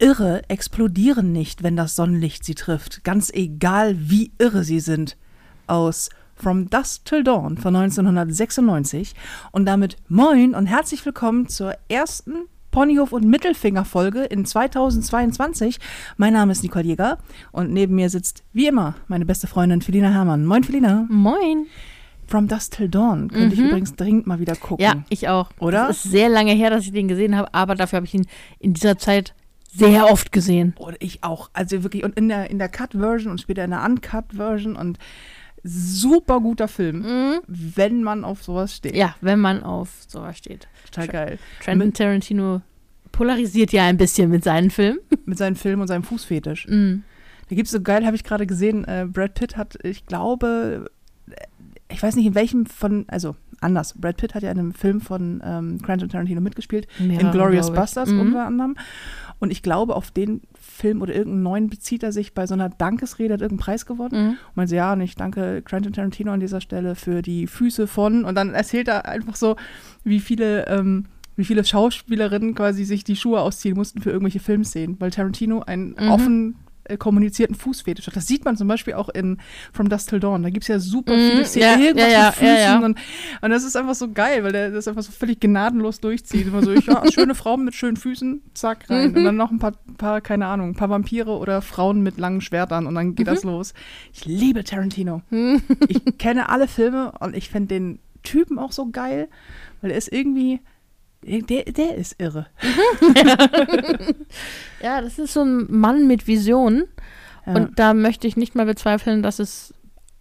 Irre explodieren nicht, wenn das Sonnenlicht sie trifft, ganz egal wie irre sie sind. Aus From Dusk Till Dawn von 1996 und damit moin und herzlich willkommen zur ersten Ponyhof und Mittelfinger Folge in 2022. Mein Name ist Nicole Jäger und neben mir sitzt wie immer meine beste Freundin Felina Herrmann. Moin Felina. Moin. From Dusk Till Dawn könnte ich übrigens dringend mal wieder gucken. Ja, ich auch. Oder? Es ist sehr lange her, dass ich den gesehen habe, aber dafür habe ich ihn in dieser Zeit sehr oft gesehen. Oder ich auch. Also wirklich, und in der, in der Cut-Version und später in der Uncut-Version und super guter Film, wenn man auf sowas steht. Ja, wenn man auf sowas steht. Total geil. Trenton Tarantino polarisiert ja ein bisschen mit seinen Filmen. Mit seinen Filmen und seinem Fußfetisch. Mm. Da gibt es so geil, habe ich gerade gesehen, äh, Brad Pitt hat, ich glaube, äh, ich weiß nicht in welchem von, also anders. Brad Pitt hat ja in einem Film von ähm, Quentin Tarantino mitgespielt, Mehrere, in Glorious. Busters Mhm. unter anderem. Und ich glaube, auf den Film oder irgendeinen neuen bezieht er sich bei so einer Dankesrede, hat irgendeinen Preis gewonnen. Mhm. Und meinte, ja, und ich danke Quentin Tarantino an dieser Stelle für die Füße von. Und dann erzählt er einfach so, wie viele, ähm, wie viele Schauspielerinnen quasi sich die Schuhe ausziehen mussten für irgendwelche Filmszenen, weil Tarantino einen Mhm. offen äh, kommunizierten Fußfetisch hat. Das sieht man zum Beispiel auch in From Dusk Till Dawn. Da gibt es ja super Mhm, viele Szenen, ja, irgendwas ja, ja, mit Füßen. Und, und das ist einfach so geil, weil der das einfach so völlig gnadenlos durchzieht. Immer so, ich, ja, schöne Frauen mit schönen Füßen, zack, rein. Und dann noch ein paar, paar, keine Ahnung, ein paar Vampire oder Frauen mit langen Schwertern und dann geht das los. Ich liebe Tarantino. ich kenne alle Filme und ich finde den Typen auch so geil, weil er ist irgendwie, der, der ist irre. Ja, das ist so ein Mann mit Visionen. Ja. Und da möchte ich nicht mal bezweifeln, dass es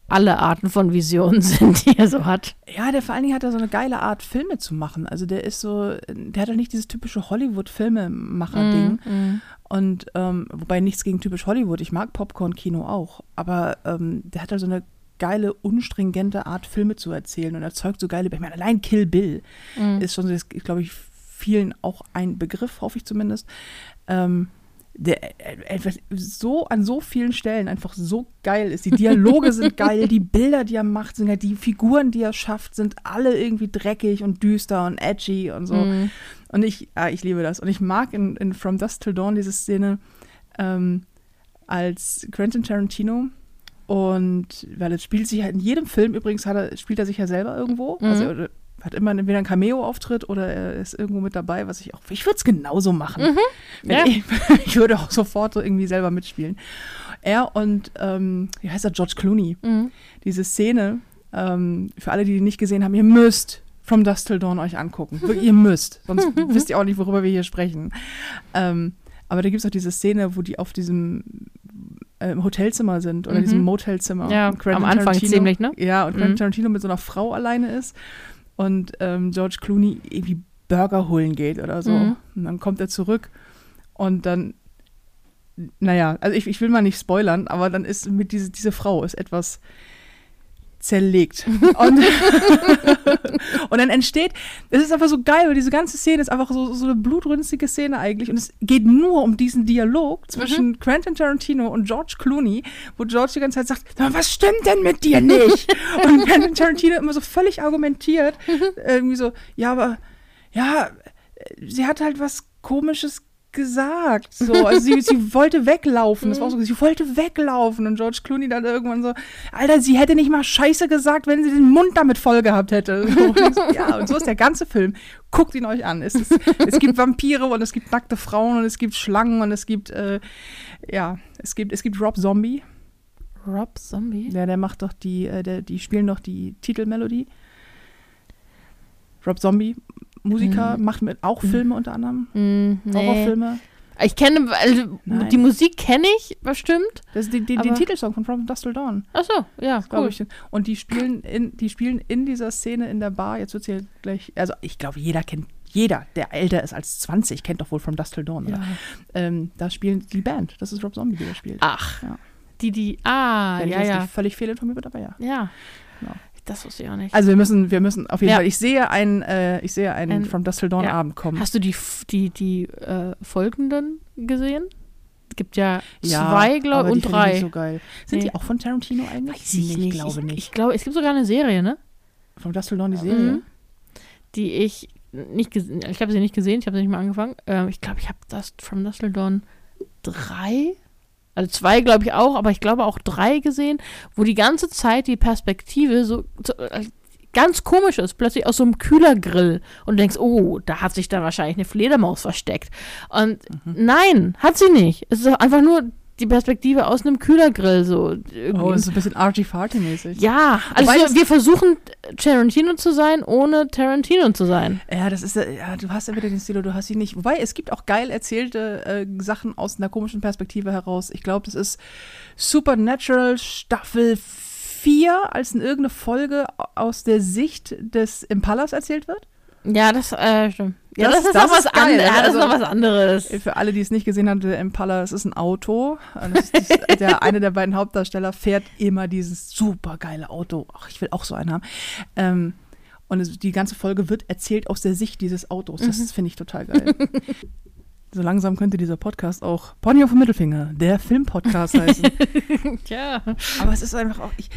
alle Arten von Visionen sind, die er so hat. Ja, der vor allen Dingen hat er so eine geile Art, Filme zu machen. Also der ist so, der hat halt nicht dieses typische Hollywood-Filmemacher-Ding. Mhm. Und ähm, wobei nichts gegen typisch Hollywood, ich mag Popcorn-Kino auch. Aber ähm, der hat halt so eine geile, unstringente Art, Filme zu erzählen und erzeugt so geile, ich meine, allein Kill Bill Mhm. ist schon, glaube ich, vielen auch ein Begriff, hoffe ich zumindest. Ähm, der äh, etwas so an so vielen Stellen einfach so geil ist. Die Dialoge sind geil, die Bilder, die er macht, sind ja die Figuren, die er schafft, sind alle irgendwie dreckig und düster und edgy und so. Mhm. Und ich, ah, ich liebe das. Und ich mag in, in From Dusk Till Dawn diese Szene ähm, als Quentin Tarantino. Und weil es spielt sich halt in jedem Film, übrigens er, spielt er sich ja selber irgendwo. Mhm. Also er hat immer entweder einen Cameo-Auftritt oder er ist irgendwo mit dabei, was ich auch. Ich würde es genauso machen. Wenn Ja. ich, ich würde auch sofort so irgendwie selber mitspielen. Er und, ähm, wie heißt er, George Clooney. Mhm. Diese Szene, ähm, für alle, die die nicht gesehen haben, ihr müsst From Dusk Till Dawn euch angucken. Ihr müsst. Sonst wisst ihr auch nicht, worüber wir hier sprechen. Ähm, aber da gibt es auch diese Szene, wo die auf diesem äh, Hotelzimmer sind oder Mhm. diesem Motelzimmer. Ja, am Anfang Tarantino- ziemlich, ne? Ja, und Quentin Mhm. Tarantino mit so einer Frau alleine ist und ähm, George Clooney irgendwie Burger holen geht oder so. Mhm. Und dann kommt er zurück und dann, naja, also ich, ich will mal nicht spoilern, aber dann ist mit diese, diese Frau ist etwas zerlegt. Und, und dann entsteht, es ist einfach so geil, weil diese ganze Szene ist einfach so, so eine blutrünstige Szene eigentlich. Und es geht nur um diesen Dialog zwischen Quentin Tarantino und George Clooney, wo George die ganze Zeit sagt, "Na, was stimmt denn mit dir nicht? und Quentin Tarantino immer so völlig argumentiert, irgendwie so, ja, aber, ja, sie hat halt was Komisches gesagt. So, also sie, sie wollte weglaufen. Das war so, sie wollte weglaufen. Und George Clooney dann irgendwann so, Alter, sie hätte nicht mal Scheiße gesagt, wenn sie den Mund damit voll gehabt hätte. So, und ich so, ja, und so ist der ganze Film. Guckt ihn euch an. Es, ist, es gibt Vampire und es gibt nackte Frauen und es gibt Schlangen und es gibt, äh, ja, es gibt, es gibt Rob Zombie. Rob Zombie? Der, der macht doch die, äh, der, die spielen doch die Titelmelodie. Rob Zombie, Musiker, macht mit auch Filme unter anderem. Mhm, nee. Horrorfilme. Ich kenne, also Nein. die Musik kenne ich bestimmt. Das ist die, die, den Titelsong von From Dusk Till Dawn, Achso, ja, glaube cool. ich. Und die spielen, in, die spielen in dieser Szene in der Bar, jetzt wird hier gleich, also ich glaube, jeder kennt, jeder, der älter ist als 20, kennt doch wohl From Dusk Till Dawn, oder? Ja. Ähm, da spielen die Band, das ist Rob Zombie, der spielt. Ach, Ja. die, die, ah, Wenn ich ja, jetzt ja. nicht völlig fehlinformiert aber ja. Ja. Genau. Das wusste ich auch nicht. Also wir müssen, wir müssen auf jeden Ja. Fall, ich sehe einen, äh, ich sehe einen Ein- From Dusk Till Dawn ja. Abend kommen. Hast du die, die, die äh, folgenden gesehen? Es gibt ja, Ja, zwei, glaube ich, und ich drei. nicht so geil. Sind Nee. die auch von Tarantino eigentlich? Weiß ich nicht. Ich glaube ich, nicht. Ich glaube, es gibt sogar eine Serie, ne? From Dusk Till Dawn, die Serie. Mhm. Die ich nicht gesehen, ich habe sie nicht gesehen, ich habe sie nicht mal angefangen. Ähm, ich glaube, ich habe das From Dustle Dawn drei, also zwei glaube ich auch, aber ich glaube auch drei gesehen, wo die ganze Zeit die Perspektive so, so äh, ganz komisch ist, plötzlich aus so einem Kühlergrill und du denkst, oh, da hat sich da wahrscheinlich eine Fledermaus versteckt. Und nein, hat sie nicht. Es ist einfach nur die Perspektive aus einem Kühlergrill so. Irgendwie. Oh, ist ein bisschen arty-farty-mäßig. ja, also Wobei es- wir versuchen Tarantino zu sein, ohne Tarantino zu sein. Ja, das ist, äh, ja, du hast entweder den Stil du hast ihn nicht. Wobei, es gibt auch geil erzählte äh, Sachen aus einer komischen Perspektive heraus. Ich glaube, das ist Supernatural Staffel 4, als in irgendeine Folge aus der Sicht des Impalas erzählt wird. Ja, das äh, stimmt. Ja, Das- das, ist das noch was ist geil, anderes. Ja, das also- ist noch was anderes. Für alle, die es nicht gesehen haben, der Impala, das ist ein Auto. Ist das, der, eine der beiden Hauptdarsteller fährt immer dieses super geile Auto. Ach, ich will auch so einen haben. Ähm, und es, die ganze Folge wird erzählt aus der Sicht dieses Autos. Das finde ich total geil. so langsam könnte dieser Podcast auch Pony auf dem Mittelfinger, der Filmpodcast heißen. Tja. Aber es ist einfach auch, ich,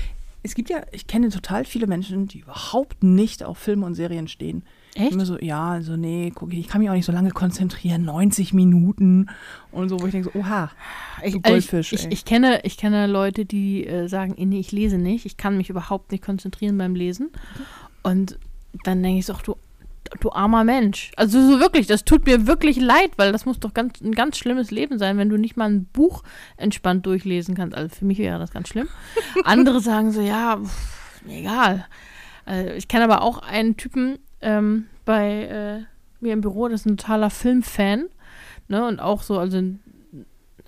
es gibt ja, ich kenne total viele Menschen, die überhaupt nicht auf Filme und Serien stehen. Echt? Immer so, ja, also nee, guck, ich kann mich auch nicht so lange konzentrieren, 90 Minuten und so, wo ich denke so, oha, Ich, also Goldfisch, ich, ich, ey. ich, kenne, ich kenne Leute, die äh, sagen, nee, ich lese nicht, ich kann mich überhaupt nicht konzentrieren beim Lesen. Und dann denke ich so, ach, du, du armer Mensch. Also so wirklich, das tut mir wirklich leid, weil das muss doch ganz, ein ganz schlimmes Leben sein, wenn du nicht mal ein Buch entspannt durchlesen kannst. Also für mich wäre das ganz schlimm. Andere sagen so, ja, pff, egal. Äh, ich kenne aber auch einen Typen ähm, bei äh, mir im Büro, das ist ein totaler Filmfan. Ne, und auch so, also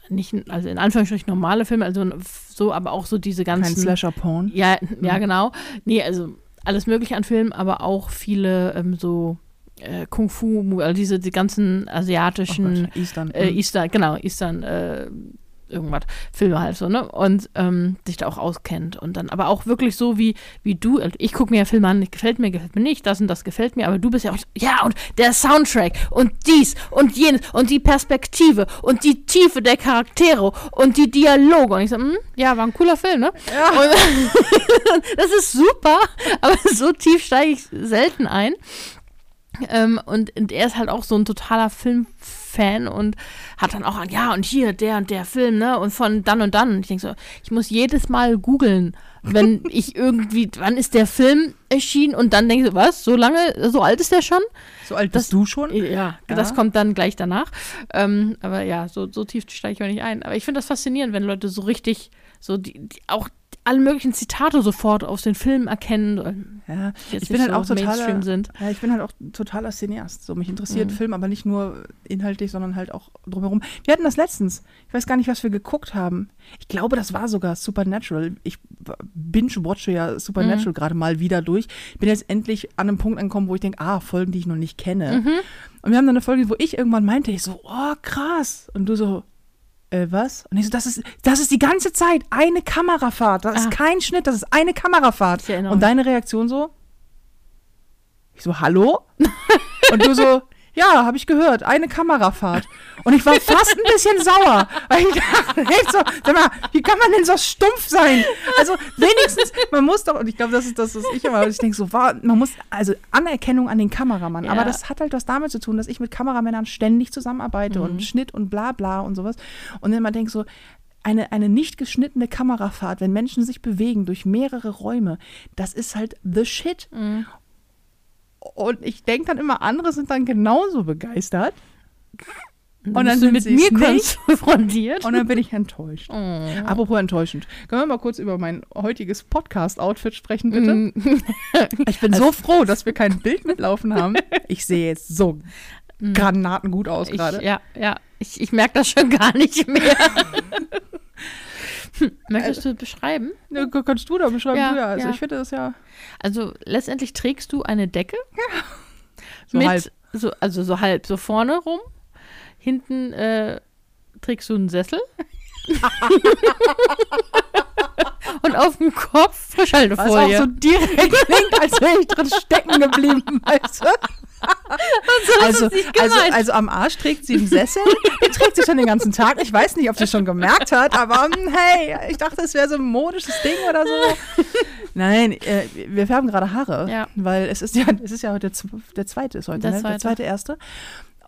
nicht, also in Anführungsstrichen normale Filme, also so, aber auch so diese kein ganzen. Slasher-Porn. Ja, ja, genau. Nee, also alles mögliche an Filmen, aber auch viele ähm, so äh, Kung Fu, also diese die ganzen Oh asiatischen Gott, Eastern. äh, Mhm. Eastern, genau, Eastern, äh, irgendwas, Filme halt so, ne? Und ähm, sich da auch auskennt. Und dann aber auch wirklich so wie, wie du, also ich gucke mir ja Filme an, gefällt mir, gefällt mir nicht, das und das gefällt mir, aber du bist ja auch, ja, und der Soundtrack und dies und jenes und die Perspektive und die Tiefe der Charaktere und die Dialoge. Und ich so, hm, ja, war ein cooler Film, ne? Ja. Und das ist super, aber so tief steige ich selten ein. Ähm, und, und er ist halt auch so ein totaler Filmfan und hat dann auch, ja, und hier der und der Film, ne? Und von dann und dann. Und ich denke so, ich muss jedes Mal googeln, wenn ich irgendwie, wann ist der Film erschienen? Und dann denke ich so, was? So lange, so alt ist der schon? So alt das- bist du schon? Ja, Ja. das kommt dann gleich danach. Ähm, aber ja, so, so tief steige ich auch nicht ein. Aber ich finde das faszinierend, wenn Leute so richtig, so die, die auch alle möglichen Zitate sofort aus den Filmen erkennen. Ja, die jetzt ich bin halt so auch totaler, sind. ja, ich bin halt auch totaler Cineast. So, mich interessiert Mhm. Film, aber nicht nur inhaltlich, sondern halt auch drumherum. Wir hatten das letztens. Ich weiß gar nicht, was wir geguckt haben. Ich glaube, das war sogar Supernatural. Ich binge-watche ja Supernatural Mhm. gerade mal wieder durch. Bin jetzt endlich an einem Punkt angekommen, wo ich denke, ah, Folgen, die ich noch nicht kenne. Mhm. Und wir haben dann eine Folge, wo ich irgendwann meinte, ich so, oh, krass. Und du so, äh, was? Und ich so, das ist, das ist die ganze Zeit eine Kamerafahrt. Das ist Ah. kein Schnitt, das ist eine Kamerafahrt. Ich erinnere Und mich. deine Reaktion so? Ich so, hallo? Und du so, ja, habe ich gehört, eine Kamerafahrt. Und ich war fast ein bisschen sauer. Weil ich dachte, echt so, sag mal, wie kann man denn so stumpf sein? Also wenigstens, man muss doch, und ich glaube, das ist das, was ich immer, ich denke so, war, man muss, also Anerkennung an den Kameramann. Aber Ja. das hat halt was damit zu tun, dass ich mit Kameramännern ständig zusammenarbeite Mhm. und Schnitt und bla bla und sowas. Und dann immer denke so, eine, eine nicht geschnittene Kamerafahrt, wenn Menschen sich bewegen durch mehrere Räume, das ist halt the shit. Mhm. Und ich denke dann immer, andere sind dann genauso begeistert. Und dann sind mit mir nicht. konfrontiert. Und dann bin ich enttäuscht. Oh. Apropos enttäuschend. Können wir mal kurz über mein heutiges Podcast-Outfit sprechen, bitte? Mm, Ich bin so froh, dass wir kein Bild mitlaufen haben. Ich sehe jetzt so granatengut aus gerade. ja, ja. Ich, ich merke das schon gar nicht mehr. Hm, Möchtest du beschreiben? Ne, Kannst du da beschreiben? Ja, du ja. Also ja. ich finde das ja Also letztendlich trägst du eine Decke so mit, halb. So, also so halb, so vorne rum. Hinten äh, trägst du einen Sessel. Und auf dem Kopf Was auch Frischhaltefolie. so direkt klingt, als wäre ich drin stecken geblieben, weißt du? Also, nicht also, gemeint. also am Arsch trägt sie einen Sessel, den trägt sie schon den ganzen Tag. Ich weiß nicht, ob sie es schon gemerkt hat, aber hm, hey, ich dachte, es wäre so ein modisches Ding oder so. Nein, äh, wir färben gerade Haare, Ja. weil es ist ja, es ist ja heute der, der zweite ist heute, Der ne? der zweite. zweite erste.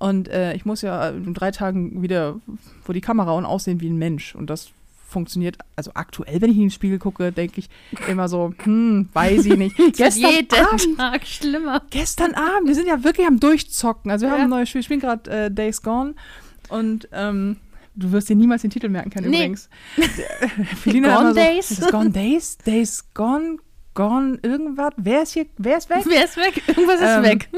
Und äh, ich muss ja in drei Tagen wieder vor die Kamera und aussehen wie ein Mensch. Und das funktioniert, also aktuell, wenn ich in den Spiegel gucke, denke ich immer so, hm, weiß ich nicht. gestern jeden Abend, Tag schlimmer. Gestern Abend, wir sind ja wirklich am Durchzocken. Also wir Ja. haben ein neues Spiel, wir spielen gerade äh, Days Gone und ähm, du wirst dir niemals den Titel merken können Nee. übrigens. Felina Gone so, Days? Gone Days? Days Gone? Gone irgendwas? Wer ist hier? Wer ist weg? Wer ist weg? Irgendwas ist Ähm, weg.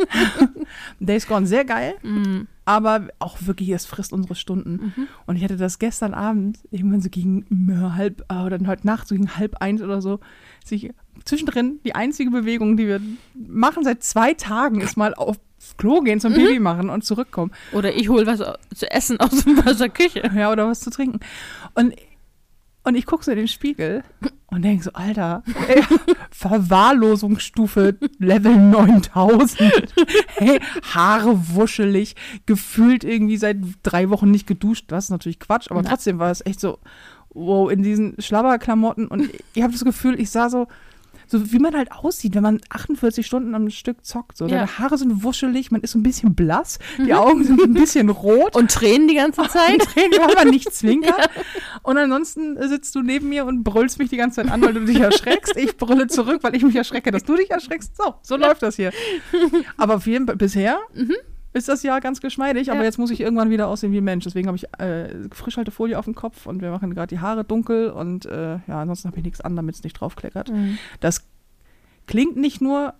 Days Gone, sehr geil. Mhm. aber auch wirklich, es frisst unsere Stunden. Und ich hatte das gestern Abend, irgendwann so gegen äh, halb, äh, oder heute Nacht, so gegen halb eins oder so, sich zwischendrin die einzige Bewegung, die wir machen seit zwei Tagen, ist mal aufs Klo gehen, zum Baby machen und zurückkommen. Oder ich hole was zu essen aus, aus der Küche. Ja, oder was zu trinken. Und, und ich gucke so in den Spiegel und denke so, Alter, ey, Verwahrlosungsstufe Level 9000. Hey, Haare wuschelig, gefühlt irgendwie seit drei Wochen nicht geduscht. Das ist natürlich Quatsch, aber Na. trotzdem war es echt so, wow, in diesen Schlabberklamotten. Und ich habe das Gefühl, ich sah so, so wie man halt aussieht, wenn man 48 Stunden am Stück zockt. So. Ja. Deine Haare sind wuschelig, man ist so ein bisschen blass, die Augen sind ein bisschen rot. Und Tränen die ganze Zeit. Tränen, weil man nicht zwinkert. Und ansonsten sitzt du neben mir und brüllst mich die ganze Zeit an, weil du dich erschreckst. Ich brülle zurück, weil ich mich erschrecke, dass du dich erschreckst. So, so läuft das hier. Aber auf jeden Fall, bisher ist das Jahr ganz geschmeidig, aber Ja. jetzt muss ich irgendwann wieder aussehen wie ein Mensch. Deswegen habe ich äh, Frischhaltefolie auf dem Kopf und wir machen gerade die Haare dunkel und äh, ja, ansonsten habe ich nichts an, damit es nicht draufkleckert. Mhm. Das klingt nicht nur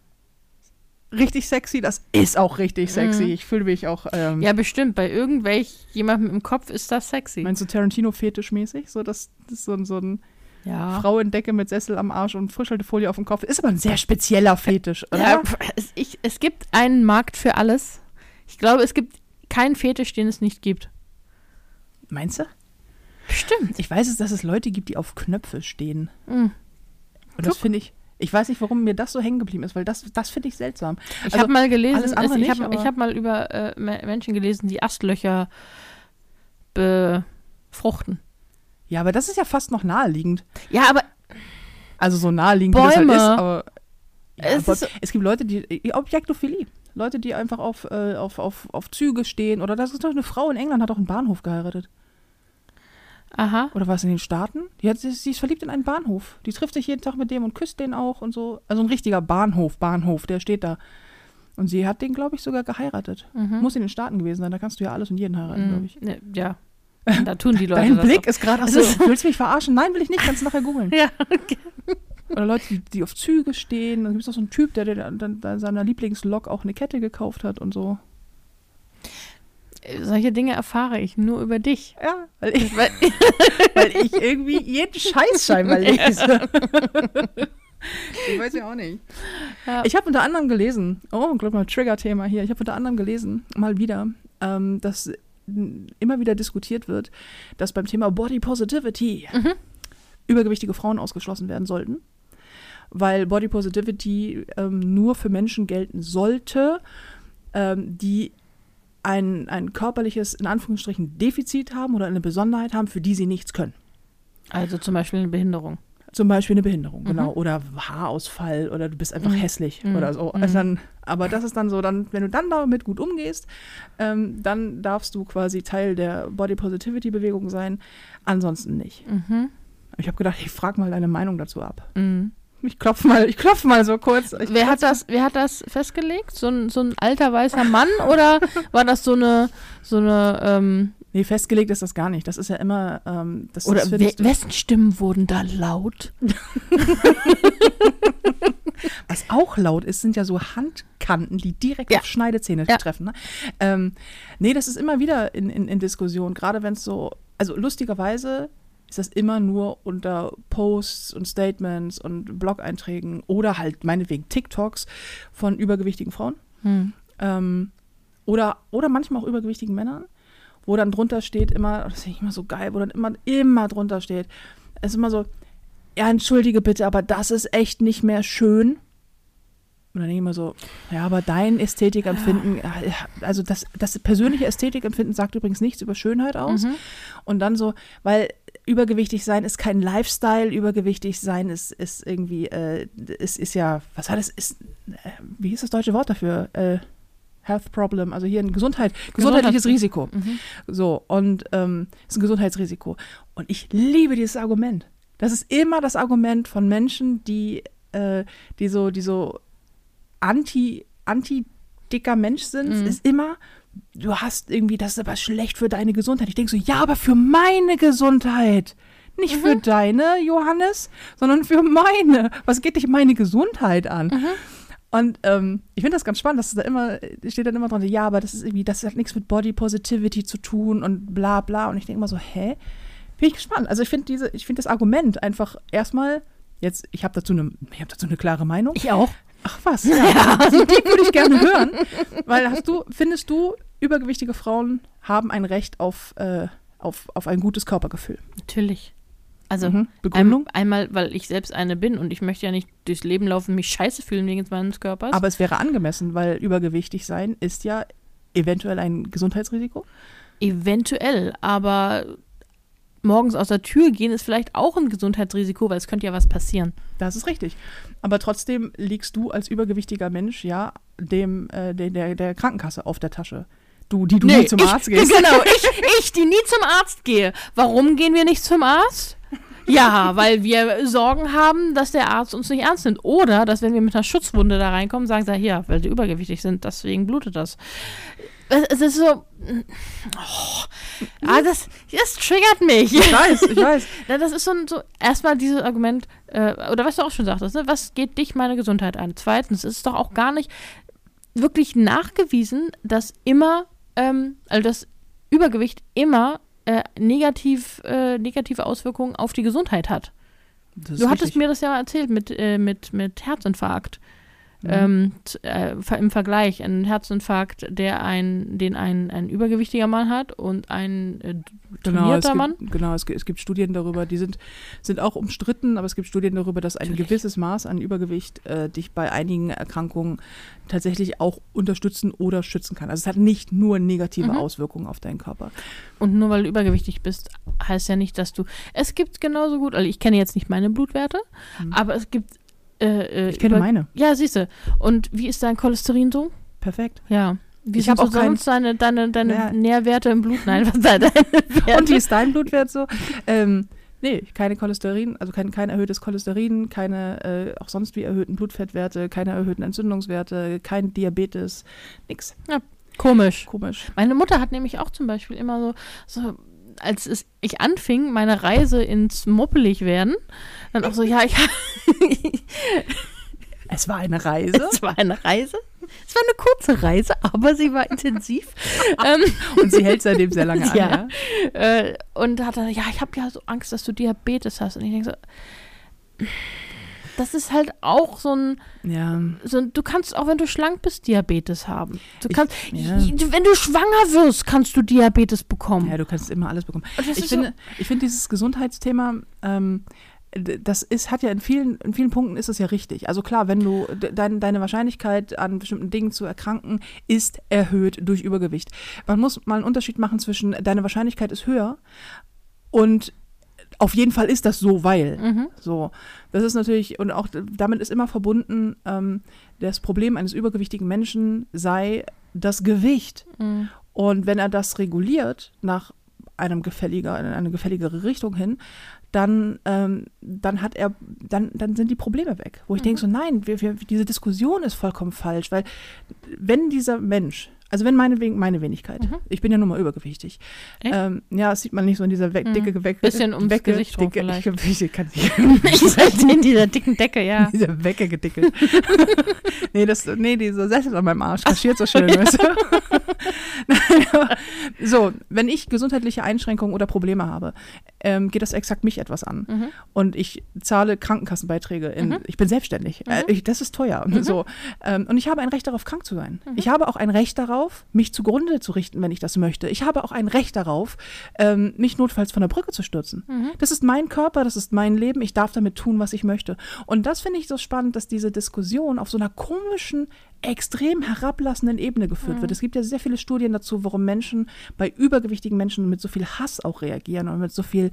richtig sexy, das ist auch richtig sexy. Mhm. Ich fühle mich auch. Ähm, Ja, bestimmt. Bei irgendwelch jemandem im Kopf ist das sexy. Meinst du Tarantino-Fetisch-mäßig? So, das, das ist so so ein ja. Frau in Decke mit Sessel am Arsch und Frischhaltefolie auf dem Kopf. Ist aber ein sehr spezieller Fetisch, oder? Ja, es, ich, es gibt einen Markt für alles. Ich glaube, es gibt keinen Fetisch, den es nicht gibt. Meinst du? Stimmt. Ich weiß es, dass es Leute gibt, die auf Knöpfe stehen. Mhm. Und das finde ich, ich weiß nicht, warum mir das so hängen geblieben ist, weil das, das finde ich seltsam. Ich Also, habe mal gelesen, alles andere ich habe hab mal über äh, Me- Menschen gelesen, die Astlöcher befruchten. Ja, aber das ist ja fast noch naheliegend. Ja, aber Also so naheliegend, wie das halt Bäume. ist, aber ja, Es aber ist es gibt Leute, die Objektophilie. Leute, die einfach auf, äh, auf, auf, auf Züge stehen. Oder das ist doch eine Frau in England, hat auch einen Bahnhof geheiratet. aha. Oder war es in den Staaten? Die hat, sie ist verliebt in einen Bahnhof. Die trifft sich jeden Tag mit dem und küsst den auch und so. Also ein richtiger Bahnhof, Bahnhof, der steht da. Und sie hat den, glaube ich, sogar geheiratet. Mhm. Muss in den Staaten gewesen sein. Da kannst du ja alles und jeden heiraten, glaube ich. Mhm. Ne, ja. Da tun die Leute Dein Blick doch. ist gerade Es so, ist- willst du mich verarschen? Nein, will ich nicht, kannst du nachher googeln. Ja, okay. Oder Leute, die, die auf Züge stehen. Da gibt es auch so einen Typ, der, der, der seiner Lieblingslok auch eine Kette gekauft hat und so. Solche Dinge erfahre ich nur über dich. Ja, weil ich, Weil, weil ich irgendwie jeden Scheiß scheinbar lese. ich weiß ja auch nicht. Ja. Ich habe unter anderem gelesen, oh, glaub mal, Trigger-Thema hier. Ich habe unter anderem gelesen, mal wieder, ähm, dass immer wieder diskutiert wird, dass beim Thema Body Positivity Mhm. übergewichtige Frauen ausgeschlossen werden sollten. Weil Body Positivity ähm, nur für Menschen gelten sollte, ähm, die ein, ein körperliches, in Anführungsstrichen, Defizit haben oder eine Besonderheit haben, für die sie nichts können. also zum Beispiel eine Behinderung. Zum Beispiel eine Behinderung, Mhm. genau. Oder Haarausfall oder du bist einfach Mhm. hässlich Mhm. oder so. Mhm. Also dann, aber das ist dann so, dann, wenn du dann damit gut umgehst, ähm, dann darfst du quasi Teil der Body Positivity Bewegung sein, ansonsten nicht. Mhm. Ich habe gedacht, ich frage mal deine Meinung dazu ab. Ich klopfe mal, ich klopfe mal so kurz. Ich Wer hat das, wer hat das festgelegt? So ein, so ein alter weißer Mann oder war das so eine, so eine, ähm, Nee, festgelegt ist das gar nicht. Das ist ja immer, ähm, das oder we wessen Stimmen wurden da laut? Was auch laut ist, sind ja so Handkanten, die direkt Ja. auf Schneidezähne Ja. treffen. Ne? Ähm, nee, das ist immer wieder in, in, in Diskussion, gerade wenn es so, also lustigerweise ist das immer nur unter Posts und Statements und Blog-Einträgen oder halt meinetwegen TikToks von übergewichtigen Frauen. Hm. Ähm, oder, oder manchmal auch übergewichtigen Männern, wo dann drunter steht immer, das finde ich immer so geil, wo dann immer, immer drunter steht, es ist immer so, ja, entschuldige bitte, aber das ist echt nicht mehr schön. Und dann denke ich immer so, ja, aber dein Ästhetikempfinden, ja, also das, das persönliche Ästhetikempfinden sagt übrigens nichts über Schönheit aus. Mhm. Und dann so, weil übergewichtig sein ist kein Lifestyle, übergewichtig sein ist, ist irgendwie, äh, ist, ist ja, was war das, ist, äh, wie ist das deutsche Wort dafür? Äh, Health Problem, also hier ein Gesundheit, gesundheitliches Gesundheits- Risiko. Mhm. So, und ähm, ist ein Gesundheitsrisiko. Und ich liebe dieses Argument. Das ist immer das Argument von Menschen, die, äh, die so, die so anti, anti-dicker Mensch sind, Mhm. ist immer, du hast irgendwie, das ist aber schlecht für deine Gesundheit. Ich denke so, ja, aber für meine Gesundheit. Nicht für deine, Johannes, sondern für meine. Was geht dich meine Gesundheit an? Und ähm, ich finde das ganz spannend, dass es da immer, steht dann immer dran, ja, aber das ist irgendwie, das hat nichts mit Body Positivity zu tun und bla bla. Und ich denke immer so, hä? Bin ich gespannt. Also ich finde diese, ich finde das Argument einfach erstmal, jetzt, ich habe dazu eine, ich habe dazu eine klare Meinung. Ich auch. Ach was, ja. Die, die würde ich gerne hören. Weil hast du, findest du, übergewichtige Frauen haben ein Recht auf, äh, auf, auf ein gutes Körpergefühl? Natürlich. Also Mhm. Begründung? ein, einmal, weil ich selbst eine bin und ich möchte ja nicht durchs Leben laufen mich scheiße fühlen wegen meines Körpers. Aber es wäre angemessen, weil übergewichtig sein ist ja eventuell ein Gesundheitsrisiko. Eventuell, aber morgens aus der Tür gehen ist vielleicht auch ein Gesundheitsrisiko, weil es könnte ja was passieren. Das ist richtig. Aber trotzdem liegst du als übergewichtiger Mensch ja dem äh, der, der, der Krankenkasse auf der Tasche. Du, die du nie zum ich, Arzt gehst. Genau, ich, ich, die nie zum Arzt gehe. Warum gehen wir nicht zum Arzt? Ja, weil wir Sorgen haben, dass der Arzt uns nicht ernst nimmt. Oder, dass wenn wir mit einer Schutzwunde da reinkommen, sagen sie, ja, weil sie übergewichtig sind, deswegen blutet das. Es ist so. Oh, ah, das, das triggert mich. Ich weiß, ich weiß. Das ist so, ein- so erstmal dieses Argument, äh, oder was du auch schon sagtest, ne? was geht dich meine Gesundheit an? Zweitens ist es doch auch gar nicht wirklich nachgewiesen, dass immer, ähm, also dass Übergewicht immer äh, negativ, äh, negative Auswirkungen auf die Gesundheit hat. Das ist Du hattest richtig. mir das ja mal erzählt mit, äh, mit, mit Herzinfarkt. Mhm. Ähm, äh, Im Vergleich, ein Herzinfarkt, der ein, den ein, ein übergewichtiger Mann hat und ein äh, Genau, trainierter Mann. gibt, genau es, gibt, es gibt Studien darüber, die sind, sind auch umstritten, aber es gibt Studien darüber, dass ein Natürlich. gewisses Maß an Übergewicht äh, dich bei einigen Erkrankungen tatsächlich auch unterstützen oder schützen kann. Also es hat nicht nur negative Mhm. Auswirkungen auf deinen Körper. Und nur weil du übergewichtig bist, heißt ja nicht, dass du. Es gibt genauso gut, also ich kenne jetzt nicht meine Blutwerte, Mhm. aber es gibt. Äh, äh, Ich kenne über- meine. Ja, siehst du. Und wie ist dein Cholesterin so? Perfekt. Ja. Wie Ich sind hab so auch kein- sonst deine, deine, deine Ja. Nährwerte im Blut? Nein, was sind deine Werte? Und wie ist dein Blutwert so? Ähm, nee, keine Cholesterin, also kein, kein erhöhtes Cholesterin, keine äh, auch sonst wie erhöhten Blutfettwerte, keine erhöhten Entzündungswerte, kein Diabetes, nix. Komisch. Komisch. Meine Mutter hat nämlich auch zum Beispiel immer so, so als es, ich anfing, meine Reise ins Moppelig werden, dann auch so, ja, ich Es war eine Reise es war eine Reise. Es war eine kurze Reise, aber sie war intensiv. ähm, und sie hält seitdem sehr lange an. Ja. Ja. äh, und hat dann, ja, ich habe ja so Angst, dass du Diabetes hast. Und ich denke so, das ist halt auch so ein, ja. so ein, du kannst auch, wenn du schlank bist, Diabetes haben. Du Ich- kannst, ja. wenn du schwanger wirst, kannst du Diabetes bekommen. Ja, du kannst immer alles bekommen. Ich finde, ich finde dieses Gesundheitsthema, ähm, das ist, hat ja in vielen, in vielen Punkten ist es ja richtig. Also klar, wenn du de, dein, deine Wahrscheinlichkeit an bestimmten Dingen zu erkranken ist erhöht durch Übergewicht. Man muss mal einen Unterschied machen zwischen deine Wahrscheinlichkeit ist höher und auf jeden Fall ist das so, weil. so, mhm. So, das ist natürlich, und auch damit ist immer verbunden, ähm, das Problem eines übergewichtigen Menschen sei das Gewicht. Mhm. Und wenn er das reguliert nach einem gefälliger, in eine gefälligere Richtung hin, dann, ähm, dann hat er, dann, dann sind die Probleme weg. Wo ich denke so, nein, wir, wir, diese Diskussion ist vollkommen falsch, weil wenn dieser Mensch, also wenn meine, Wen- meine Wenigkeit, Mhm. ich bin ja nun mal übergewichtig, ähm, ja, das sieht man nicht so in dieser we Mhm. dicke Weg, Bisschen ums Wecke, Gesicht rum dicke, vielleicht. Ich, kann nicht, Ich in dieser dicken Decke, ja. dieser Wecke gedickelt. nee, das, nee, dieser Sessel an meinem Arsch kaschiert so schön. weißt du? So, wenn ich gesundheitliche Einschränkungen oder Probleme habe, ähm, geht das exakt mich etwas an. Mhm. Und ich zahle Krankenkassenbeiträge. In, Mhm. Ich bin selbstständig. Äh, ich, das ist teuer. So. Ähm, und ich habe ein Recht darauf, krank zu sein. Mhm. Ich habe auch ein Recht darauf, mich zugrunde zu richten, wenn ich das möchte. Ich habe auch ein Recht darauf, ähm, mich notfalls von der Brücke zu stürzen. Mhm. Das ist mein Körper, das ist mein Leben. Ich darf damit tun, was ich möchte. Und das finde ich so spannend, dass diese Diskussion auf so einer komischen, extrem herablassenden Ebene geführt Mhm. wird. Es gibt ja sehr viele Studien dazu, warum Menschen bei übergewichtigen Menschen mit so viel Hass auch reagieren und mit so viel,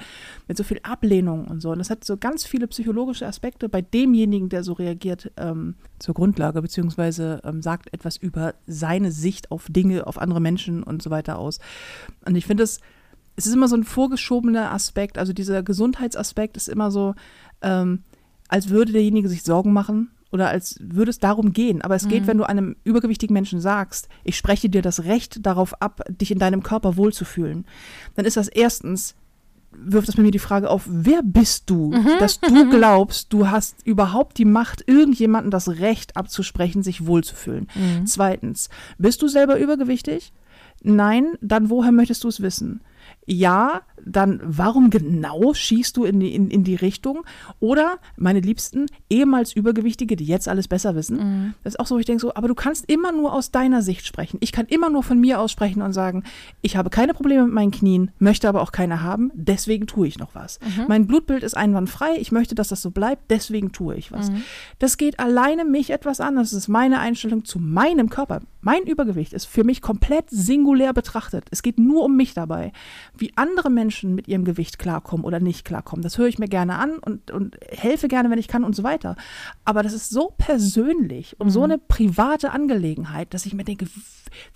mit so viel Ablehnung und so. Und das hat so ganz viele psychologische Aspekte bei demjenigen, der so reagiert, ähm, zur Grundlage, beziehungsweise ähm, sagt etwas über seine Sicht auf Dinge, auf andere Menschen und so weiter aus. Und ich finde es, es ist immer so ein vorgeschobener Aspekt, also dieser Gesundheitsaspekt ist immer so, ähm, als würde derjenige sich Sorgen machen oder als würde es darum gehen. Aber es geht, wenn du einem übergewichtigen Menschen sagst, ich spreche dir das Recht darauf ab, dich in deinem Körper wohlzufühlen, dann ist das erstens, wirft das bei mir die Frage auf, wer bist du, dass du glaubst, du hast überhaupt die Macht, irgendjemandem das Recht abzusprechen, sich wohlzufühlen. Zweitens, bist du selber übergewichtig? Nein, dann woher möchtest du es wissen? Ja, dann warum genau schießt du in die, in, in die Richtung? Oder, meine Liebsten, ehemals Übergewichtige, die jetzt alles besser wissen. Das ist auch so, wo ich denke so, aber du kannst immer nur aus deiner Sicht sprechen. Ich kann immer nur von mir aus sprechen und sagen, ich habe keine Probleme mit meinen Knien, möchte aber auch keine haben, deswegen tue ich noch was. Mein Blutbild ist einwandfrei, ich möchte, dass das so bleibt, deswegen tue ich was. Das geht alleine mich etwas an, das ist meine Einstellung zu meinem Körper. Mein Übergewicht ist für mich komplett singulär betrachtet. Es geht nur um mich dabei. Wie andere Menschen mit ihrem Gewicht klarkommen oder nicht klarkommen, das höre ich mir gerne an und, und helfe gerne, wenn ich kann und so weiter. Aber das ist so persönlich und so eine private Angelegenheit, dass ich mir denke,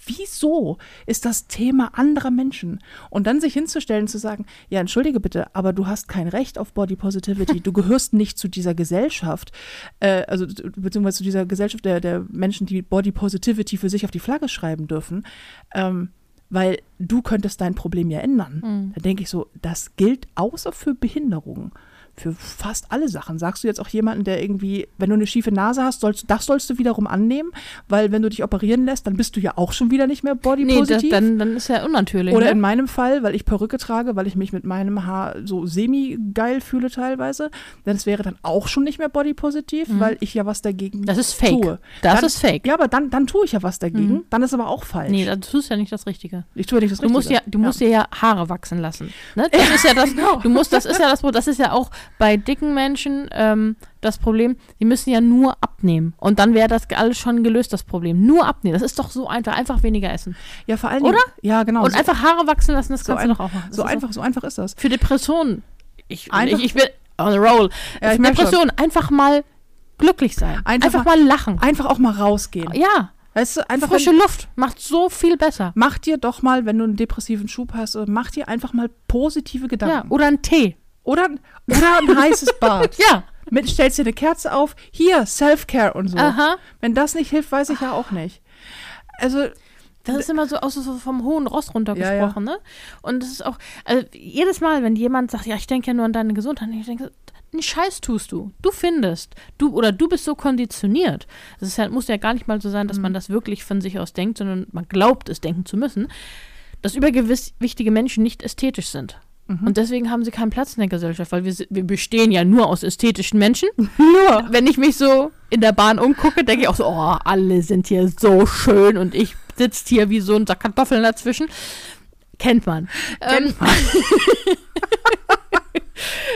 wieso ist das Thema anderer Menschen? Und dann sich hinzustellen, zu sagen, ja, entschuldige bitte, aber du hast kein Recht auf Body Positivity, du gehörst nicht zu dieser Gesellschaft, äh, also beziehungsweise zu dieser Gesellschaft der, der Menschen, die Body Positivity für sich auf die Flagge schreiben dürfen. Ähm, weil du könntest dein Problem ja ändern. Da denke ich so, das gilt außer für Behinderungen. Für fast alle Sachen. Sagst du jetzt auch jemanden, der irgendwie, wenn du eine schiefe Nase hast, sollst, das sollst du wiederum annehmen, weil wenn du dich operieren lässt, dann bist du ja auch schon wieder nicht mehr body Nee, das, dann, dann ist ja unnatürlich. Oder ne? in meinem Fall, weil ich Perücke trage, weil ich mich mit meinem Haar so semi-geil fühle teilweise, denn es wäre dann auch schon nicht mehr body-positiv, weil ich ja was dagegen Mhm. Das ist fake. tue. Das dann, ist fake. Mhm. Ja, aber dann, dann tue ich ja was dagegen. Dann ist aber auch falsch. Nee, das tust ja nicht das Richtige. ich tue nicht das Du musst Richtige. ja, du musst dir ja Haare wachsen lassen. Ne? Das ist ja das. genau. Du musst, das ist ja das, das ist ja auch bei dicken Menschen ähm, das Problem. Die müssen ja nur abnehmen und dann wäre das alles schon gelöst, das Problem. Nur abnehmen. Das ist doch so einfach. Einfach weniger essen Ja, vor allen Oder? Ja, genau. und so, einfach Haare wachsen lassen. Das so, kannst du doch auch machen. Das so einfach, so einfach ist das. Für Depressionen. Ich, Einfach- ich, ich bin on a roll. Ja, ich. Depressionen einfach mal glücklich sein. Einfach Einfach, mal lachen. Einfach auch mal rausgehen. Ja, Weißt du, einfach frische wenn, Luft macht so viel besser. mach dir doch mal, wenn du einen depressiven Schub hast, äh, mach dir einfach mal positive Ja, Gedanken. oder ein Tee. Oder, oder ein heißes Bad. Ja. Mit, stellst dir eine Kerze auf, hier, Self-Care und so. Aha. Wenn das nicht hilft, weiß ich ja auch nicht. Also, Das ist immer so aus so vom hohen Ross Ja, runtergesprochen, ne? Und das ist auch, also jedes Mal, wenn jemand sagt, ja, ich denke ja nur an deine Gesundheit, ich denke, einen Scheiß tust du. Du findest. Du oder du bist so konditioniert. Es ja, muss ja gar nicht mal so sein, dass man das wirklich von sich aus denkt, sondern man glaubt, es denken zu müssen, dass übergewichtige Menschen nicht ästhetisch sind. Und deswegen haben sie keinen Platz in der Gesellschaft, weil wir, wir bestehen ja nur aus ästhetischen Menschen. Nur. Wenn ich mich so in der Bahn umgucke, denke ich auch so, oh, alle sind hier so schön und ich sitze hier wie so ein Sack Kartoffeln dazwischen. Kennt man. Ähm,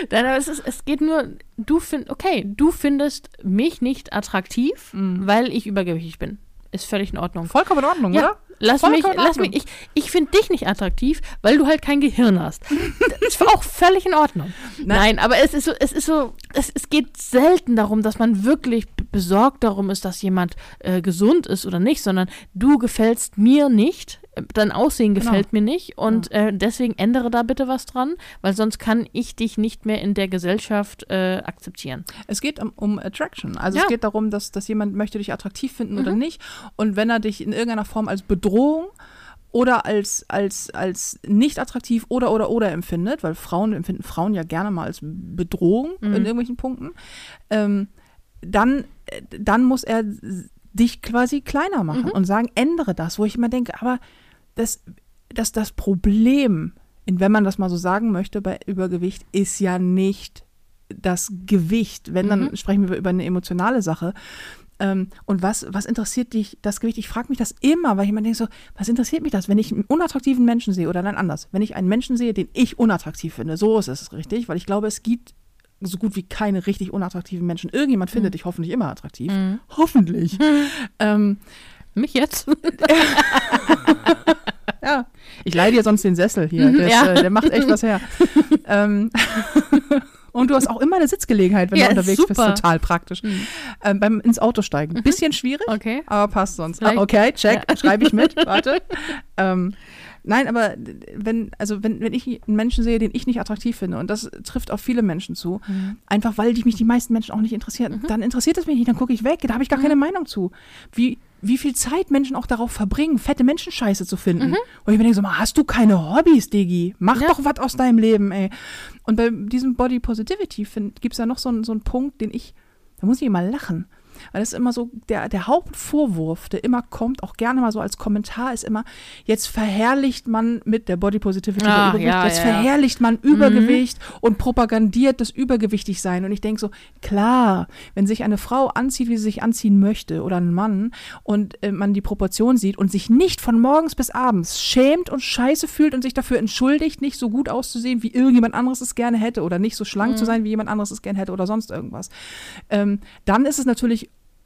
Nein, aber es, ist, es geht nur, du find, okay, du findest mich nicht attraktiv, weil ich übergewichtig bin. Ist völlig in Ordnung. vollkommen in Ordnung, Ja, oder? Lass mich, lass mich, ich, ich finde dich nicht attraktiv, weil du halt kein Gehirn hast. Das ist auch völlig in Ordnung. Nein, aber es ist so, es ist so, es, es geht selten darum, dass man wirklich besorgt darum ist, dass jemand äh, gesund ist oder nicht, sondern du gefällst mir nicht, dein Aussehen Genau. gefällt mir nicht und äh, deswegen ändere da bitte was dran, weil sonst kann ich dich nicht mehr in der Gesellschaft äh, akzeptieren. Es geht um, um Attraction. Also Ja. es geht darum, dass, dass jemand möchte dich attraktiv finden oder nicht. Und wenn er dich in irgendeiner Form als Bedrohung oder als, als, als nicht attraktiv oder oder oder empfindet, weil Frauen empfinden Frauen ja gerne mal als Bedrohung in irgendwelchen Punkten, ähm, dann, äh, dann muss er dich quasi kleiner machen und sagen, ändere das, wo ich immer denke, aber das, das, das Problem, wenn man das mal so sagen möchte, bei Übergewicht, ist ja nicht das Gewicht. Wenn, dann sprechen wir über eine emotionale Sache. Ähm, und was, was interessiert dich das Gewicht? Ich frage mich das immer, weil ich immer denke so, was interessiert mich das, wenn ich einen unattraktiven Menschen sehe oder nein, anders. Wenn ich einen Menschen sehe, den ich unattraktiv finde, so ist es richtig, weil ich glaube, es gibt so gut wie keine richtig unattraktiven Menschen. Irgendjemand Mhm. findet dich hoffentlich immer attraktiv. Hoffentlich. ähm, Mich jetzt? ja. Ich leih dir sonst den Sessel hier. Der, ist, ja. äh, der macht echt was her. ähm, und du hast auch immer eine Sitzgelegenheit, wenn Ja, du unterwegs bist. super. Total praktisch. Ähm, beim ins Auto steigen. Bisschen schwierig, Okay. aber passt sonst. Ah, okay, check. Schreibe ich mit. Warte. ähm, nein, aber wenn, also wenn, wenn ich einen Menschen sehe, den ich nicht attraktiv finde, und das trifft auf viele Menschen zu, einfach weil die mich die meisten Menschen auch nicht interessieren, dann interessiert es mich nicht, dann gucke ich weg, da habe ich gar keine Meinung zu. Wie, wie viel Zeit Menschen auch darauf verbringen, fette Menschenscheiße zu finden. Und ich mir denke so, mal, hast du keine Hobbys, Diggi? Mach Ja. doch was aus deinem Leben, ey. Und bei diesem Body Positivity gibt es ja noch so, einen- so einen Punkt, den ich, da muss ich immer lachen. Weil das ist immer so, der, der Hauptvorwurf, der immer kommt, auch gerne mal so als Kommentar, ist immer, jetzt verherrlicht man mit der Body Positivity Ah, Übergewicht, ja, jetzt ja, ja. verherrlicht man Übergewicht und propagandiert das Übergewichtig sein. Und ich denke so, klar, wenn sich eine Frau anzieht, wie sie sich anziehen möchte, oder ein Mann, und äh, man die Proportion sieht und sich nicht von morgens bis abends schämt und scheiße fühlt und sich dafür entschuldigt, nicht so gut auszusehen, wie irgendjemand anderes es gerne hätte, oder nicht so schlank zu sein, wie jemand anderes es gerne hätte, oder sonst irgendwas, ähm, dann ist es natürlich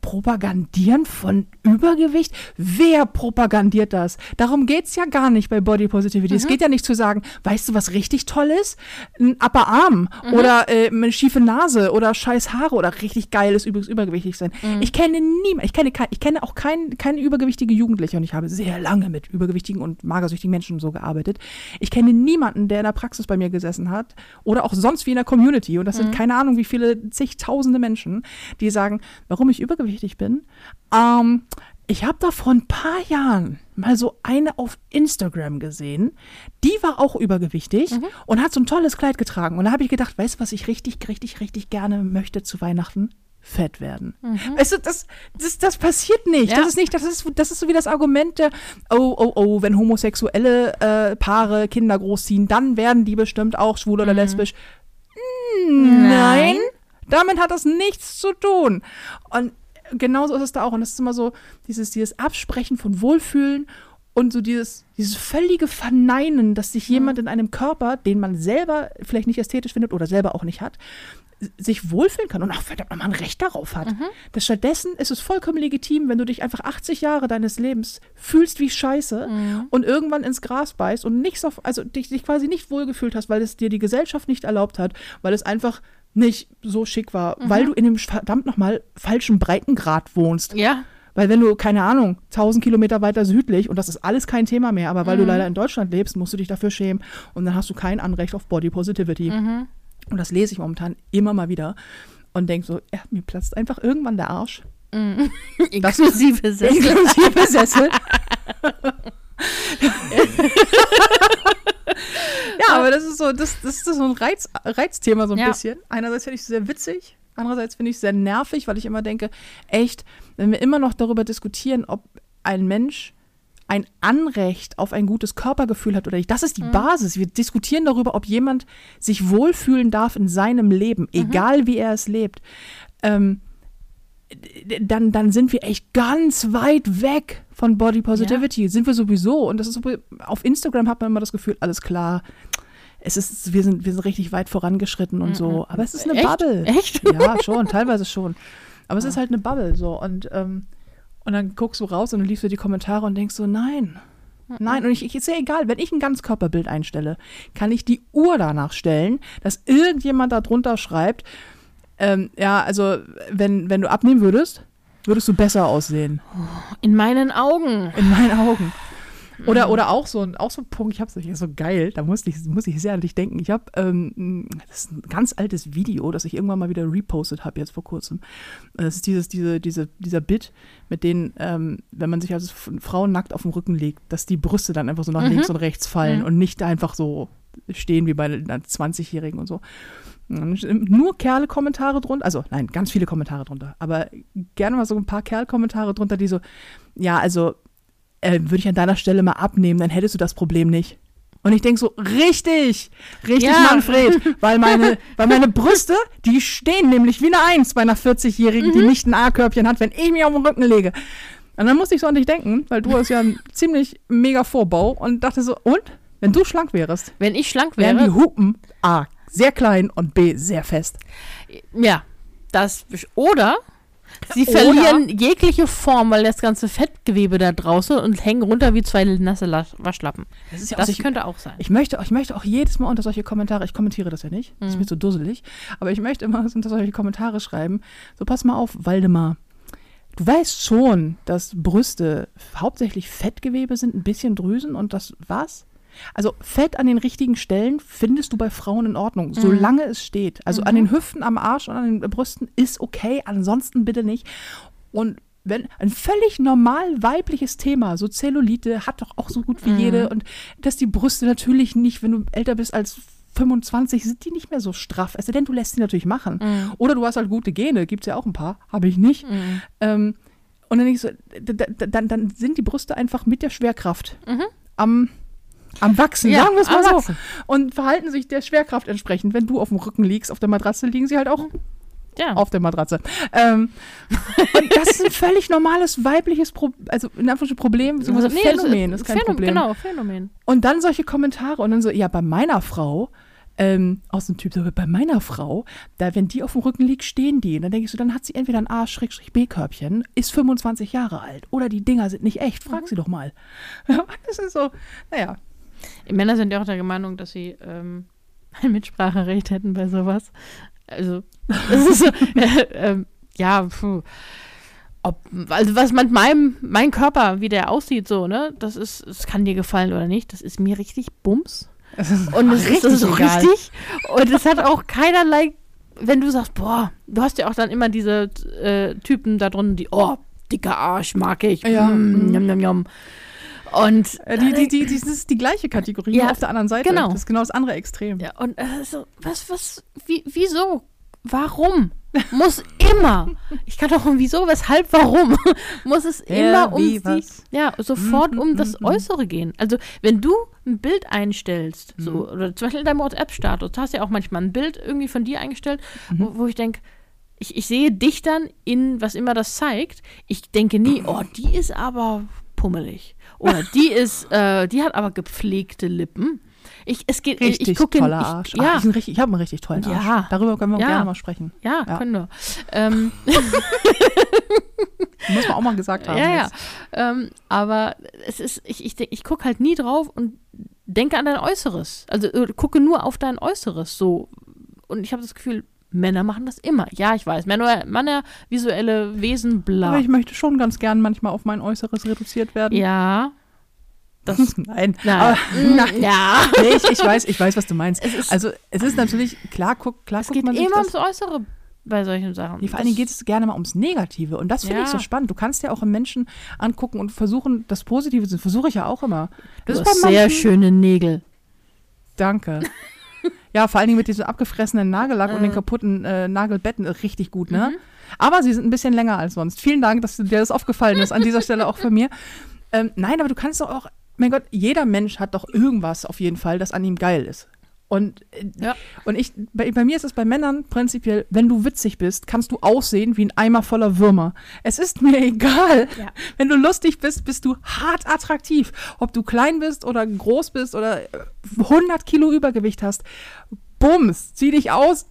Propagandieren von Übergewicht? Wer propagandiert das? Darum geht's ja gar nicht bei Body Positivity. Es geht ja nicht zu sagen, weißt du, was richtig toll ist? Ein Upper Arm oder äh, eine schiefe Nase oder scheiß Haare oder richtig geiles übrigens übergewichtig sein. Ich kenne niemanden, ich kenne, ich kenne auch kein, keine übergewichtige Jugendliche und ich habe sehr lange mit übergewichtigen und magersüchtigen Menschen so gearbeitet. Ich kenne niemanden, der in der Praxis bei mir gesessen hat oder auch sonst wie in der Community und das sind keine Ahnung wie viele zigtausende Menschen, die sagen, warum ich übergewichtig bin. Ähm, ich habe da vor ein paar Jahren mal so eine auf Instagram gesehen. Die war auch übergewichtig und hat so ein tolles Kleid getragen. Und da habe ich gedacht, weißt du, was ich richtig, richtig, richtig gerne möchte zu Weihnachten? Fett werden. Weißt du, das, das, das passiert nicht. Ja. Das ist nicht, das ist, das ist so wie das Argument der, oh, oh, oh, wenn homosexuelle äh, Paare Kinder großziehen, dann werden die bestimmt auch schwul oder lesbisch. Hm, Nein, damit hat das nichts zu tun. Und genauso ist es da auch. Und das ist immer so, dieses, dieses Absprechen von Wohlfühlen und so dieses, dieses völlige Verneinen, dass sich jemand in einem Körper, den man selber vielleicht nicht ästhetisch findet oder selber auch nicht hat, sich wohlfühlen kann und auch verdammt nochmal ein Recht darauf hat. Das stattdessen ist es vollkommen legitim, wenn du dich einfach 80 Jahre deines Lebens fühlst wie Scheiße und irgendwann ins Gras beißt und nichts auf, also dich, dich quasi nicht wohlgefühlt hast, weil es dir die Gesellschaft nicht erlaubt hat, weil es einfach nicht so schick war, weil du in dem verdammt nochmal falschen Breitengrad wohnst. Ja. Weil wenn du, keine Ahnung, 1000 Kilometer weiter südlich, und das ist alles kein Thema mehr, aber weil du leider in Deutschland lebst, musst du dich dafür schämen und dann hast du kein Anrecht auf Body Positivity. Und das lese ich momentan immer mal wieder und denke so, ja, mir platzt einfach irgendwann der Arsch. Inklusive Sessel. Inklusive Sessel. ja, aber das ist so, das, das ist so ein Reiz, Reizthema so ein Ja. bisschen. Einerseits finde ich es sehr witzig, andererseits finde ich es sehr nervig, weil ich immer denke, echt, wenn wir immer noch darüber diskutieren, ob ein Mensch ein Anrecht auf ein gutes Körpergefühl hat oder nicht. Das ist die Basis. Wir diskutieren darüber, ob jemand sich wohlfühlen darf in seinem Leben, egal wie er es lebt. Ähm, dann, dann sind wir echt ganz weit weg von Body Positivity. Sind wir sowieso. Und das ist so, auf Instagram hat man immer das Gefühl, alles klar. Es ist, wir sind, wir sind richtig weit vorangeschritten und so. Aber es ist eine Echt? Bubble. Echt? Ja, schon, teilweise schon. Aber es ist halt eine Bubble so. Und, ähm, und dann guckst du raus und dann liest du die Kommentare und denkst so, nein. Nein, und ich, ich ist ja egal, wenn ich ein Ganzkörperbild einstelle, kann ich die Uhr danach stellen, dass irgendjemand da drunter schreibt, ähm, ja, also wenn, wenn du abnehmen würdest, würdest du besser aussehen. In meinen Augen. In meinen Augen. Oder, oder auch so ein, auch so ein Punkt, ich habe es so geil, da musste ich, muss ich sehr an dich denken. Ich habe, ähm, das ist ein ganz altes Video, das ich irgendwann mal wieder repostet habe, jetzt vor kurzem. Das ist dieses, diese, diese, dieser Bit, mit denen, ähm, wenn man sich als Frau nackt auf den Rücken legt, dass die Brüste dann einfach so nach links und rechts fallen und nicht einfach so stehen wie bei einer 20-Jährigen und so. Nur Kerle-Kommentare drunter, also nein, ganz viele Kommentare drunter, aber gerne mal so ein paar Kerl-Kommentare drunter, die so, ja, also äh, würde ich an deiner Stelle mal abnehmen, dann hättest du das Problem nicht. Und ich denke so, richtig, richtig, Ja. Manfred, weil meine, weil meine Brüste, die stehen nämlich wie eine Eins bei einer 40-Jährigen, die nicht ein A-Körbchen hat, wenn ich mich auf den Rücken lege. Und dann musste ich so an dich denken, weil du hast ja einen ziemlich mega Vorbau und dachte so, und? Wenn du schlank wärst, Wenn ich schlank wären die wäre, Hupen A, sehr klein und B, sehr fest. Ja, das. Oder sie Oder- verlieren jegliche Form, weil das ganze Fettgewebe da draußen und hängen runter wie zwei nasse La- Waschlappen. Das ja Das ich, könnte auch sein. ich, möchte, ich möchte auch jedes Mal unter solche Kommentare, ich kommentiere das ja nicht, das ist mir so dusselig, aber ich möchte immer unter solche Kommentare schreiben, so pass mal auf, Waldemar, du weißt schon, dass Brüste hauptsächlich Fettgewebe sind, ein bisschen Drüsen und das was? Also Fett an den richtigen Stellen findest du bei Frauen in Ordnung, solange es steht. Also an den Hüften, am Arsch und an den Brüsten ist okay, ansonsten bitte nicht. Und wenn ein völlig normal weibliches Thema, so Zellulite, hat doch auch so gut wie jede. Und dass die Brüste natürlich nicht, wenn du älter bist als 25, sind die nicht mehr so straff. Sei denn, du lässt sie natürlich machen. Oder du hast halt gute Gene, gibt es ja auch ein paar, habe ich nicht. Ähm, und dann, so, dann, dann sind die Brüste einfach mit der Schwerkraft am, am Wachsen, Ja, sagen wir es mal so. Wachsen. Und verhalten sich der Schwerkraft entsprechend. Wenn du auf dem Rücken liegst, auf der Matratze, liegen sie halt auch Ja. auf der Matratze. Ähm, und das ist ein völlig normales weibliches Pro also in Anführungsstrichen Problem, beziehungsweise Nee, das Phänomen, ist kein Phänomen, Problem. Genau, Phänomen. Und dann solche Kommentare und dann so, ja, bei meiner Frau, ähm, aus dem Typ so, bei meiner Frau, da, wenn die auf dem Rücken liegt, stehen die. Und dann denke ich so, dann hat sie entweder ein A-B-Körbchen, ist 25 Jahre alt oder die Dinger sind nicht echt. Mhm. Frag sie doch mal. Das ist so, naja. Männer sind ja auch der Meinung, dass sie ähm, ein Mitspracherecht hätten bei sowas. Also, das ist so, äh, ähm, ja, puh. Ob, also was mit meinem, mein Körper, wie der aussieht, so, ne, das ist, es kann dir gefallen oder nicht, das ist mir richtig Bums. Und es ist, so egal. richtig. Und es hat auch keinerlei, wenn du sagst, boah, du hast ja auch dann immer diese äh, Typen da drunten, die, oh, dicker Arsch, mag ich. Ja. Mm, njam, njam, njam. Und Äh, Die, die, die, das ist die gleiche Kategorie, Ja, nur auf der anderen Seite. genau. Das ist genau das andere Extrem. Ja, und äh, so, was, was, wie, wieso? Warum? Muss immer. Ich kann doch um wieso, weshalb, warum? Muss es immer um die, ja, sofort Mm, um das mm, Äußere gehen. Also, wenn du ein Bild einstellst, so, Mhm. oder zum Beispiel in deinem WhatsApp-Status, du hast ja auch manchmal ein Bild irgendwie von dir eingestellt, Mhm. wo, wo ich denke, ich, ich sehe dich dann in, was immer das zeigt. Ich denke nie, oh, die ist aber pummelig. Oder die ist, äh, die hat aber gepflegte Lippen. Ich, es geht, Richtig ich gucke toller ich, Arsch. Ja, Ah, ich ich, ich habe einen richtig tollen Arsch. Ja. Darüber können wir auch Ja. gerne mal sprechen. Ja, Ja. können wir. Ähm, Muss man auch mal gesagt haben. ja, ja. Ähm, aber es ist, ich, ich, ich gucke halt nie drauf und denke an dein Äußeres. Also äh, gucke nur auf dein Äußeres. So. Und ich habe das Gefühl, Männer machen das immer. Ja, ich weiß. Männer, Männer visuelle Wesen, bla. Aber ich möchte schon ganz gern manchmal auf mein Äußeres reduziert werden. ja. Das, Nein. na, Aber, mm, ja. nee, ich, ich, weiß, ich weiß, was du meinst. Es ist- also es ist natürlich, klar, guck, klar Es guckt geht man sich immer das. ums Äußere bei solchen Sachen. Nee, vor allen Dingen geht es gerne mal ums Negative. Und das finde ich Ja. so spannend. Du kannst ja auch einen Menschen angucken und versuchen, das Positive zu Versuche ich ja auch immer. Du Das hast ist bei sehr schöne Nägel. Danke. ja, vor allen Dingen mit diesem abgefressenen Nagellack und den kaputten äh, Nagelbetten äh, richtig gut, ne? Aber sie sind ein bisschen länger als sonst. Vielen Dank, dass dir das aufgefallen ist. An dieser Stelle auch von mir. Ähm, nein, aber du kannst doch auch, mein Gott, jeder Mensch hat doch irgendwas auf jeden Fall, das an ihm geil ist. Und, äh, Ja. und ich, bei, bei mir ist es bei Männern prinzipiell, wenn du witzig bist, kannst du aussehen wie ein Eimer voller Würmer. Es ist mir egal. Ja. Wenn du lustig bist, bist du hart attraktiv. Ob du klein bist oder groß bist oder äh, 100 Kilo Übergewicht hast. Bums, zieh dich aus,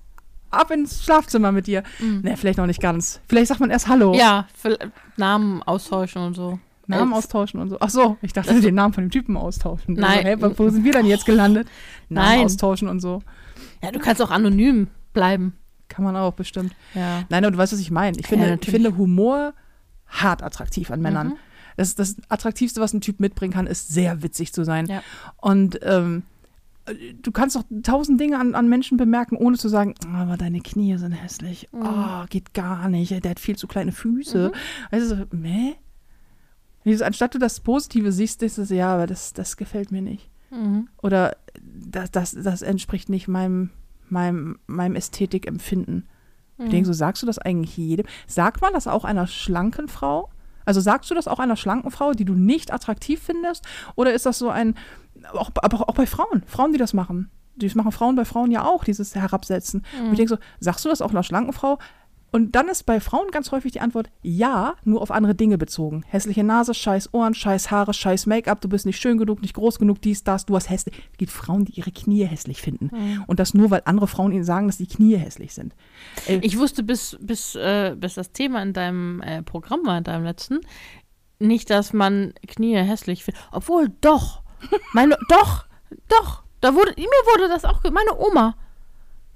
ab ins Schlafzimmer mit dir. Ne, vielleicht noch nicht ganz. Vielleicht sagt man erst Hallo. Ja, Namen austauschen und so. Namen austauschen und so. Ach so, ich dachte, den Namen von dem Typen austauschen. Nein. Also, hey, wo sind wir denn jetzt gelandet? Namen Nein. austauschen und so. Ja, du kannst auch anonym bleiben. Kann man auch bestimmt. Ja. Nein, aber du weißt, was ich meine. Ich Ja, finde, ich natürlich. finde Humor hart attraktiv an Männern. Mhm. Das, das Attraktivste, was ein Typ mitbringen kann, ist sehr witzig zu sein. Ja. Und ähm, du kannst doch tausend Dinge an, an Menschen bemerken, ohne zu sagen, "Ah, aber deine Knie sind hässlich. Mhm. Oh, geht gar nicht. Der hat viel zu kleine Füße. Also, so, meh? Dieses, anstatt du das Positive siehst, ist es, ja, aber das, das gefällt mir nicht. Mhm. Oder das, das, das entspricht nicht meinem, meinem, meinem Ästhetikempfinden. Mhm. Ich denke, so sagst du das eigentlich jedem? Sagt man das auch einer schlanken Frau? Also sagst du das auch einer schlanken Frau, die du nicht attraktiv findest? Oder ist das so ein, auch, aber auch bei Frauen, Frauen, die das machen. Das machen Frauen bei Frauen ja auch, dieses Herabsetzen. Und ich denke so, sagst du das auch einer schlanken Frau? Und dann ist bei Frauen ganz häufig die Antwort ja, nur auf andere Dinge bezogen. Hässliche Nase, scheiß Ohren, scheiß Haare, scheiß Make-up, du bist nicht schön genug, nicht groß genug, dies, das, du hast hässlich. Es gibt Frauen, die ihre Knie hässlich finden. Mhm. Und das nur, weil andere Frauen ihnen sagen, dass die Knie hässlich sind. Äh, Ich wusste, bis, bis, äh, bis das Thema in deinem äh, Programm war, in deinem letzten, nicht, dass man Knie hässlich findet. Obwohl, doch. Meine, doch, doch. Da wurde, mir wurde das auch, meine Oma,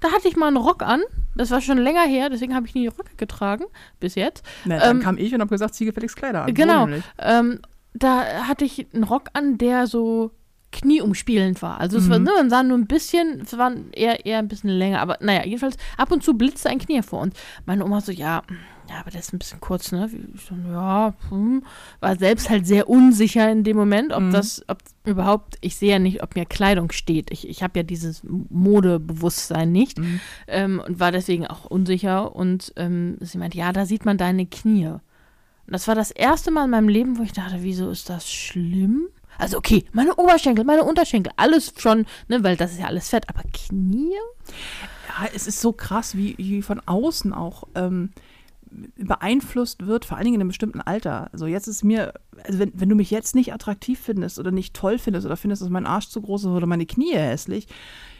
da hatte ich mal einen Rock an. Das war schon länger her, deswegen habe ich nie Röcke getragen, bis jetzt. Na, dann ähm, kam ich und habe gesagt, zieh gefälligst Kleider an. Genau. Ähm, da hatte ich einen Rock an, der so knieumspielend war. Also es war, Mhm. ne, man sah nur ein bisschen, es war eher, eher ein bisschen länger, aber naja, jedenfalls ab und zu blitzte ein Knie hervor. Und meine Oma so, ja, ja, aber der ist ein bisschen kurz, ne? Ich so, ja, hm. war selbst halt sehr unsicher in dem Moment, ob Mhm. das, ob überhaupt, ich sehe ja nicht, ob mir Kleidung steht. Ich, ich habe ja dieses Modebewusstsein nicht Mhm. ähm, und war deswegen auch unsicher. Und ähm, sie meint, ja, da sieht man deine Knie. Und das war das erste Mal in meinem Leben, wo ich dachte, wieso ist das schlimm? Also okay, meine Oberschenkel, meine Unterschenkel, alles schon, ne, weil das ist ja alles fett, aber Knie? Ja, es ist so krass, wie, wie von außen auch ähm, beeinflusst wird, vor allen Dingen in einem bestimmten Alter. Also jetzt ist mir, also wenn, wenn du mich jetzt nicht attraktiv findest oder nicht toll findest oder findest, dass mein Arsch zu groß ist oder meine Knie hässlich,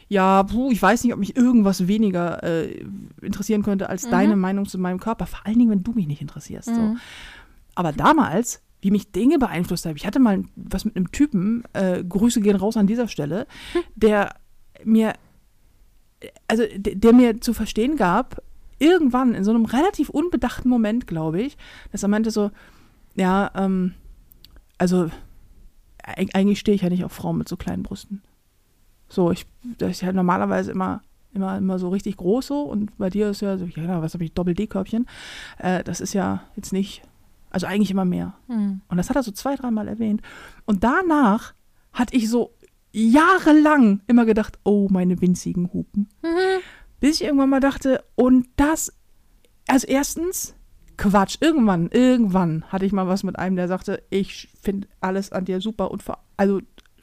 ja, puh, ich weiß nicht, ob mich irgendwas weniger äh, interessieren könnte als deine Meinung zu meinem Körper. Vor allen Dingen, wenn du mich nicht interessierst. So. Aber damals, wie mich Dinge beeinflusst haben, ich hatte mal was mit einem Typen, äh, Grüße gehen raus an dieser Stelle, der mir, also der, der mir zu verstehen gab, irgendwann in so einem relativ unbedachten Moment, glaube ich, dass er meinte so, ja, ähm, also eig- eigentlich stehe ich ja nicht auf Frauen mit so kleinen Brüsten. So, ich, das ist ja normalerweise immer, immer, immer so richtig groß so und bei dir ist ja so, ja, was habe ich, Doppel-D-Körbchen. Äh, das ist ja jetzt nicht, also eigentlich immer mehr. Hm. Und das hat er so zwei, dreimal erwähnt. Und danach hatte ich so jahrelang immer gedacht, oh, meine winzigen Hupen. Bis ich irgendwann mal dachte, und das, also erstens, Quatsch, irgendwann, irgendwann hatte ich mal was mit einem, der sagte, ich finde alles an dir super und vor, also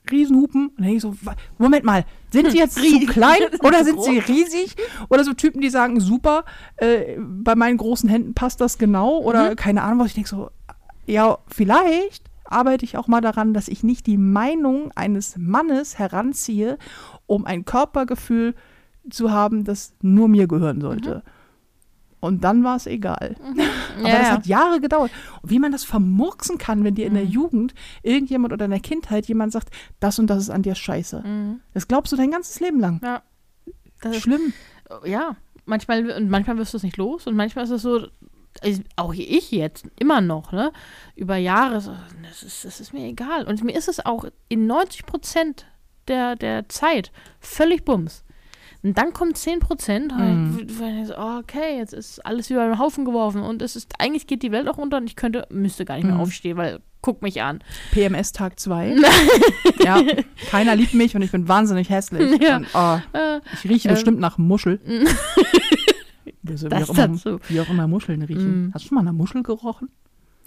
Riesenhupen. Und dann denke ich so, Moment mal, sind die jetzt zu klein oder sind sie riesig? Oder so Typen, die sagen, super, äh, bei meinen großen Händen passt das genau oder keine Ahnung was. Ich denke so, ja, vielleicht arbeite ich auch mal daran, dass ich nicht die Meinung eines Mannes heranziehe, um ein Körpergefühl zu haben, das nur mir gehören sollte. Und dann war es egal. Aber Ja, das hat Jahre gedauert. Und wie man das vermurksen kann, wenn dir in der Mhm. Jugend irgendjemand oder in der Kindheit jemand sagt, das und das ist an dir scheiße. Mhm. Das glaubst du dein ganzes Leben lang. Ja. Das ist, Schlimm. ja, manchmal, und manchmal wirst du es nicht los und manchmal ist es so, also auch ich jetzt immer noch, ne, über Jahre, so, das ist, das ist mir egal. Und mir ist es auch in 90 Prozent der, der Zeit völlig bums. Und dann kommt 10 Prozent, Mhm. wo ich so, oh, okay, jetzt ist alles über den Haufen geworfen und es ist, eigentlich geht die Welt auch unter und ich könnte, müsste gar nicht mehr Mhm. aufstehen, weil, guck mich an. PMS Tag 2. ja, keiner liebt mich und ich bin wahnsinnig hässlich. Ja. Und, oh, Äh, ich rieche Ähm. bestimmt nach Muschel. Das, wie, auch immer, dazu. wie auch immer Muscheln riechen. Mm. Hast du schon mal eine Muschel gerochen?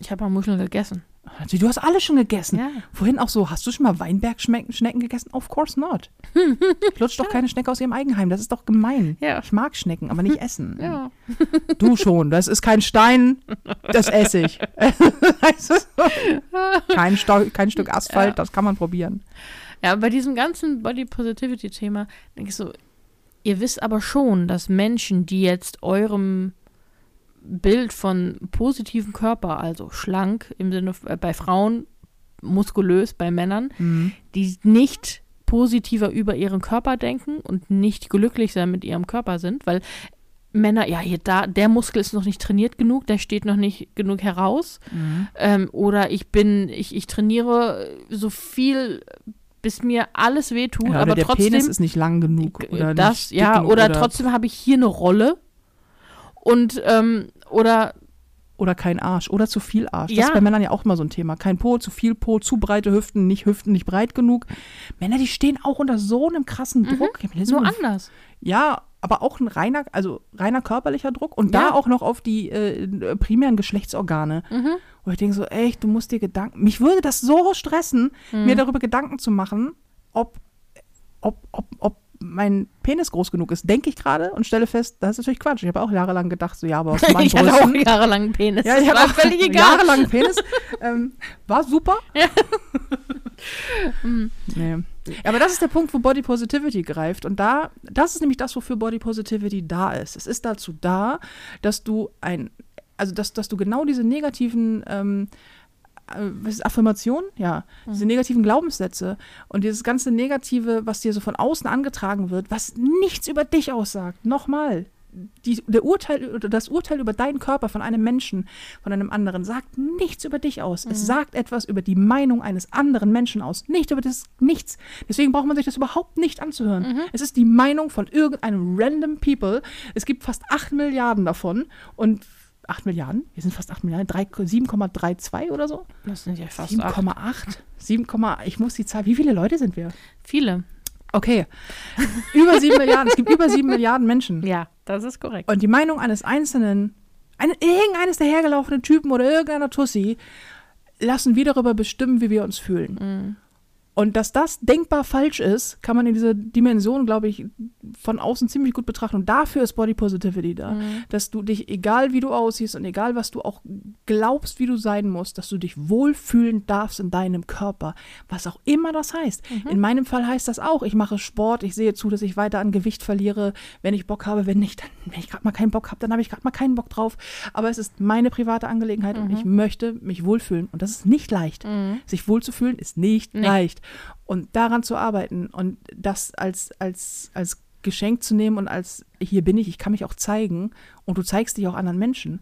ich habe mal Muscheln gegessen. Du hast alle schon gegessen. Ja. Vorhin auch so, hast du schon mal Weinbergschnecken gegessen? Of course not. Lutscht doch keine Schnecke aus ihrem Eigenheim. Das ist doch gemein. Ja. Ich mag Schnecken, aber nicht essen. Ja. Du schon. Das ist kein Stein, das esse ich. Kein, Stau, kein Stück Asphalt, das kann man probieren. Ja, bei diesem ganzen Body Positivity Thema denke ich so, ihr wisst aber schon, dass Menschen, die jetzt eurem Bild von positivem Körper, also schlank im Sinne äh, bei Frauen, muskulös bei Männern, Mhm. die nicht positiver über ihren Körper denken und nicht glücklich sein mit ihrem Körper sind, weil Männer, ja, hier, da, der Muskel ist noch nicht trainiert genug, der steht noch nicht genug heraus. Mhm. Ähm, oder ich bin, ich, ich trainiere so viel, bis mir alles wehtut, Ja, aber oder der trotzdem. Penis ist nicht lang genug. Oder das, ja, genug oder, trotzdem habe ich hier eine Rolle. Und, ähm, oder, Oder kein Arsch. Oder zu viel Arsch. Das Ja. ist bei Männern ja auch immer so ein Thema. Kein Po, zu viel Po, zu breite Hüften, nicht Hüften, nicht breit genug. Männer, die stehen auch unter so einem krassen Druck. Ich hab mir nur so- anders. Ja, aber auch ein reiner, also reiner körperlicher Druck und Ja. da auch noch auf die äh, primären Geschlechtsorgane. Mhm. Wo ich denke so, echt, du musst dir Gedanken. Mich würde das so stressen, Mhm. mir darüber Gedanken zu machen, ob, ob, ob, ob mein Penis groß genug ist, denke ich gerade und stelle fest, das ist natürlich Quatsch. Ich habe auch jahrelang gedacht, so ja, aber aus meinen ich hatte auch Brüsten. jahrelang einen Penis. Ja, ich habe auch völlig egal. jahrelang Penis. ähm, war super. Hm. Nee. Ja, aber das ist der Punkt, wo Body Positivity greift. Und da, das ist nämlich das, wofür Body Positivity da ist. Es ist dazu da, dass du ein, also dass, dass du genau diese negativen ähm, äh, was ist Affirmationen, ja, diese negativen Glaubenssätze und dieses ganze Negative, was dir so von außen angetragen wird, was nichts über dich aussagt. Nochmal, die, der Urteil das Urteil über deinen Körper von einem Menschen, von einem anderen, sagt nichts über dich aus. Es sagt etwas über die Meinung eines anderen Menschen aus, nicht über das nichts. Deswegen braucht man sich das überhaupt nicht anzuhören. Es ist die Meinung von irgendeinem random People. Es gibt fast 8 Milliarden davon und 8 Milliarden? Wir sind fast 8 Milliarden, drei- 7,32 oder so? Das sind ja fast acht. 7,8? 7, ich muss die Zahl, wie viele Leute sind wir? Viele. Okay, über 7 Milliarden, es gibt über 7 Milliarden Menschen. Ja, das ist korrekt. Und die Meinung eines Einzelnen, eine, irgendeines der hergelaufenen Typen oder irgendeiner Tussi, lassen wir darüber bestimmen, wie wir uns fühlen. Mhm. Und dass das denkbar falsch ist, kann man in dieser Dimension, glaube ich, von außen ziemlich gut betrachten. Und dafür ist Body Positivity da. Mhm. Dass du dich, egal wie du aussiehst und egal was du auch glaubst, wie du sein musst, dass du dich wohlfühlen darfst in deinem Körper. Was auch immer das heißt. Mhm. In meinem Fall heißt das auch, ich mache Sport, ich sehe zu, dass ich weiter an Gewicht verliere, wenn ich Bock habe. Wenn nicht, dann, wenn ich gerade mal keinen Bock habe, dann habe ich gerade mal keinen Bock drauf. Aber es ist meine private Angelegenheit und ich möchte mich wohlfühlen. Und das ist nicht leicht. Mhm. Sich wohlzufühlen ist nicht Nee. leicht. Und daran zu arbeiten und das als, als, als Geschenk zu nehmen und als hier bin ich, ich kann mich auch zeigen und du zeigst dich auch anderen Menschen.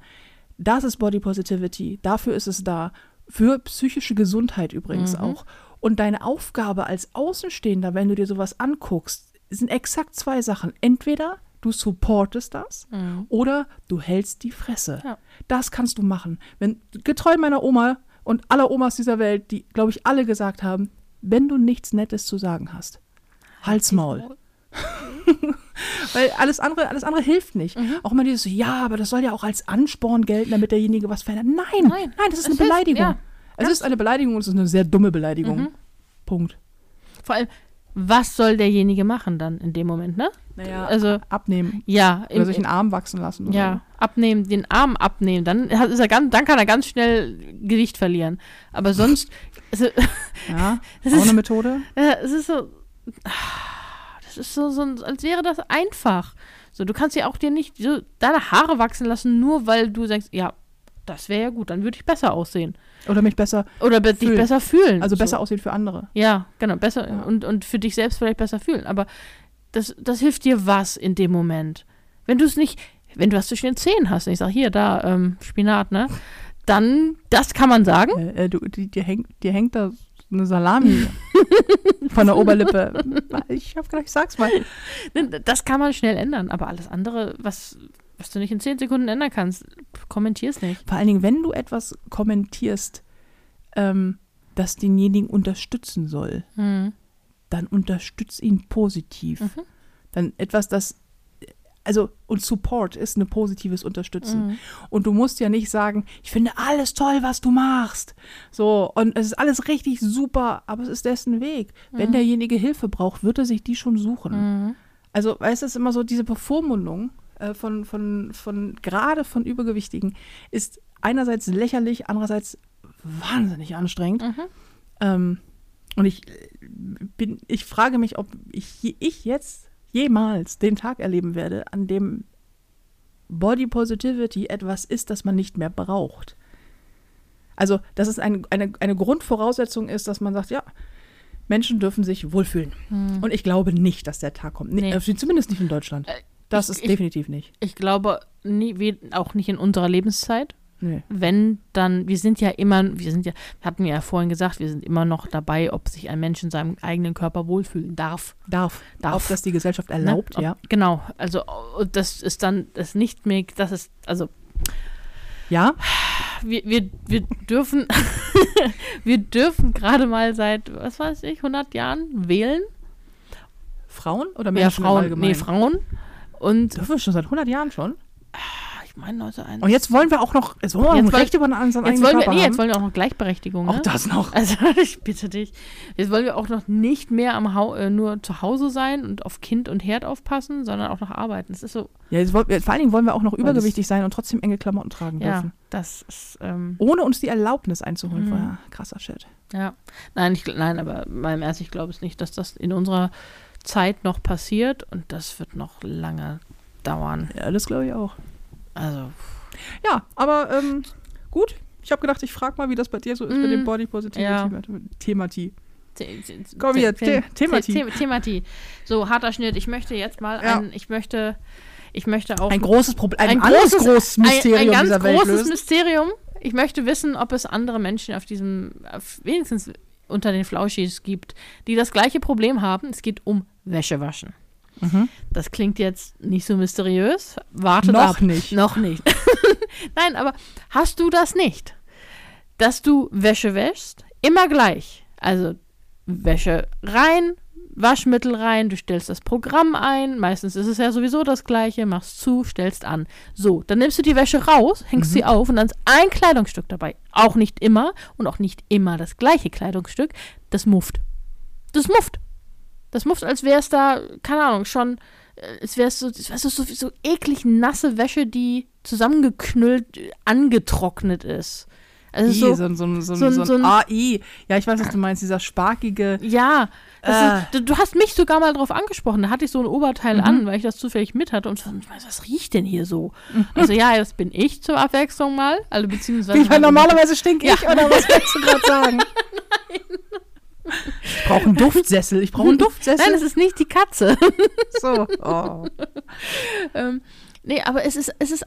Das ist Body Positivity. Dafür ist es da. Für psychische Gesundheit übrigens auch. Und deine Aufgabe als Außenstehender, wenn du dir sowas anguckst, sind exakt zwei Sachen. Entweder du supportest das Mhm. oder du hältst die Fresse. Ja. Das kannst du machen. Wenn getreu meiner Oma und aller Omas dieser Welt, die, glaube ich, alle gesagt haben, wenn du nichts Nettes zu sagen hast, halt's Maul. Weil alles andere, alles andere hilft nicht. Mhm. Auch immer dieses, ja, aber das soll ja auch als Ansporn gelten, damit derjenige was verändert. Nein, nein, Nein, das ist eine hilft, Beleidigung. ja. Es ist eine Beleidigung und es ist eine sehr dumme Beleidigung. Mhm. Punkt. Vor allem, was soll derjenige machen dann in dem Moment, ne? Naja, Also, abnehmen. ja, Oder im, sich einen Arm wachsen lassen. Oder ja, abnehmen, den Arm abnehmen, dann ist er ganz, dann kann er ganz schnell Gewicht verlieren. Aber sonst, also, So. Ja, Das auch ist- eine Methode. Ja, es ist so. Das ist so, so, als wäre das einfach. So, du kannst ja auch dir nicht so deine Haare wachsen lassen, nur weil du sagst, ja, das wäre ja gut, dann würde ich besser aussehen. Oder mich besser, Oder be dich Fühlen. besser fühlen. also so. besser aussehen für andere. Ja, genau, besser Ja. Und, und für dich selbst vielleicht besser fühlen. Aber das, das hilft dir was in dem Moment. Wenn du es nicht, wenn du was zwischen den Zähnen hast, ich sag hier, da, ähm, Spinat, ne? Dann, das kann man sagen. Äh, äh, du, die, dir, hängt, dir hängt da eine Salami von der Oberlippe. Ich hab gedacht, ich sag's mal. Das kann man schnell ändern. Aber alles andere, was, was du nicht in 10 Sekunden ändern kannst, kommentier's nicht. Vor allen Dingen, wenn du etwas kommentierst, ähm, das denjenigen unterstützen soll, Hm. dann unterstütz ihn positiv. Mhm. Dann etwas, das also und Support ist ein positives Unterstützen. Mhm. Und du musst ja nicht sagen, ich finde alles toll, was du machst. So, und es ist alles richtig super, aber es ist dessen Weg. Wenn derjenige Hilfe braucht, wird er sich die schon suchen. Mhm. Also, weißt du, es ist immer so, diese Bevormundung äh, von, von, von gerade von Übergewichtigen ist einerseits lächerlich, andererseits wahnsinnig anstrengend. Mhm. Ähm, und ich äh, bin, ich frage mich, ob ich, ich jetzt jemals den Tag erleben werde, an dem Body Positivity etwas ist, das man nicht mehr braucht. Also, dass es ein, eine, eine Grundvoraussetzung ist, dass man sagt, ja, Menschen dürfen sich wohlfühlen. Und ich glaube nicht, dass der Tag kommt. Nee. Nee. äh, Zumindest nicht in Deutschland. Das ich- ist ich- definitiv nicht. Ich glaube, nie, auch nicht in unserer Lebenszeit. Nee. Wenn dann, wir sind ja immer, wir sind ja, hatten wir ja vorhin gesagt, wir sind immer noch dabei, ob sich ein Mensch in seinem eigenen Körper wohlfühlen darf. Darf. Darf. Ob das die Gesellschaft Ne? erlaubt, Ob, ja. Genau, also und das ist dann das nicht mehr, das ist, also Ja, wir, wir, wir dürfen, wir dürfen gerade mal seit, was weiß ich, 100 Jahren wählen. Frauen oder Ja, Menschen im Frauen, nee, Frauen. Und Dürfen wir schon seit 100 Jahren schon? ich meine 1991. Und jetzt wollen wir auch noch, jetzt wollen wir auch Jetzt Recht über unseren Jetzt wollen, wir, nee, jetzt wollen wir auch noch Gleichberechtigung. Auch ne? das noch. Also ich bitte dich. Jetzt wollen wir auch noch nicht mehr am Hau äh, nur zu Hause sein und auf Kind und Herd aufpassen, sondern auch noch arbeiten. Es ist so, Ja, jetzt wollen, vor allen Dingen wollen wir auch noch das- übergewichtig sein und trotzdem enge Klamotten tragen ja, dürfen. das ist, ähm, Ohne uns die Erlaubnis einzuholen Mhm. vorher. Krasser Shit. ja. Nein, ich, nein, aber meinem Ernst, ich glaube es nicht, dass das in unserer Zeit noch passiert und das wird noch lange dauern. Ja, das glaube ich auch. Also, Ja, aber ähm, gut. Ich habe gedacht, ich frage mal, wie das bei dir so ist mit dem Mhm. Body Positivity Ja. Thematie. The- the- Komm hier, the- Thematie. The- Thematie. So, harter Schnitt. Ich möchte jetzt mal Ja. ein, ich möchte, ich möchte auch Ein großes Problem, ein, Ein großes- großes Mysterium ein, ein ganz dieser Welt großes lösen. Mysterium. Ich möchte wissen, ob es andere Menschen auf diesem, auf, wenigstens unter den Flauschis gibt, die das gleiche Problem haben. Es geht um Wäschewaschen. Mhm. Das klingt jetzt nicht so mysteriös. Wartet Noch ab. nicht. Noch nicht. Nein, aber hast du das nicht? Dass du Wäsche wäschst, immer gleich. Also Wäsche rein, Waschmittel rein, du stellst das Programm ein, meistens ist es ja sowieso das gleiche, machst zu, stellst an. So, dann nimmst du die Wäsche raus, hängst sie auf und dann ist ein Kleidungsstück dabei. Auch nicht immer und auch nicht immer das gleiche Kleidungsstück, das mufft. Das mufft. Das mufft, als wäre es da, keine Ahnung, schon, äh, es wäre so, so, so, so eklig nasse Wäsche, die zusammengeknüllt, äh, angetrocknet ist. Also I, so, so, so, so, so ein- so, so ein AI. Ja, ich weiß, was du meinst, dieser sparkige. Ja, Äh. ist, du, du hast mich sogar mal drauf angesprochen. Da hatte ich so ein Oberteil Mhm. an, weil ich das zufällig mit hatte. Und ich so, was riecht denn hier so? Also ja, das bin ich zur Abwechslung mal. Also beziehungsweise. Ich meine, halt- normalerweise stink Ja. ich, oder was willst du gerade sagen? Ich brauche einen Duftsessel. Ich brauche einen Duftsessel. Nein, es ist nicht die Katze. so. Oh. ähm, nee, aber es ist, es ist,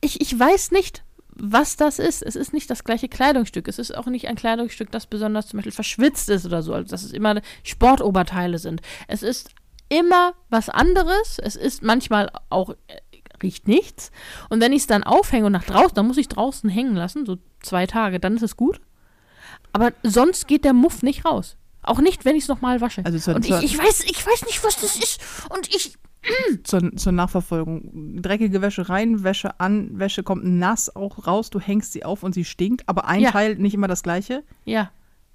ich, ich weiß nicht, was das ist. Es ist nicht das gleiche Kleidungsstück. Es ist auch nicht ein Kleidungsstück, das besonders zum Beispiel verschwitzt ist oder so. Also, dass es immer Sportoberteile sind. Es ist immer was anderes. Es ist manchmal auch, äh, riecht nichts. Und wenn ich es dann aufhänge und nach draußen, dann muss ich draußen hängen lassen, so zwei Tage, dann ist es gut. Aber sonst geht der Muff nicht raus. Auch nicht, wenn ich es nochmal wasche. Also und ich, ich, weiß, ich weiß nicht, was das ist. Und ich, zur, zur Nachverfolgung. Dreckige Wäsche rein, Wäsche an, Wäsche kommt nass auch raus, du hängst sie auf und sie stinkt, aber ein Ja. Teil nicht immer das gleiche. Ja.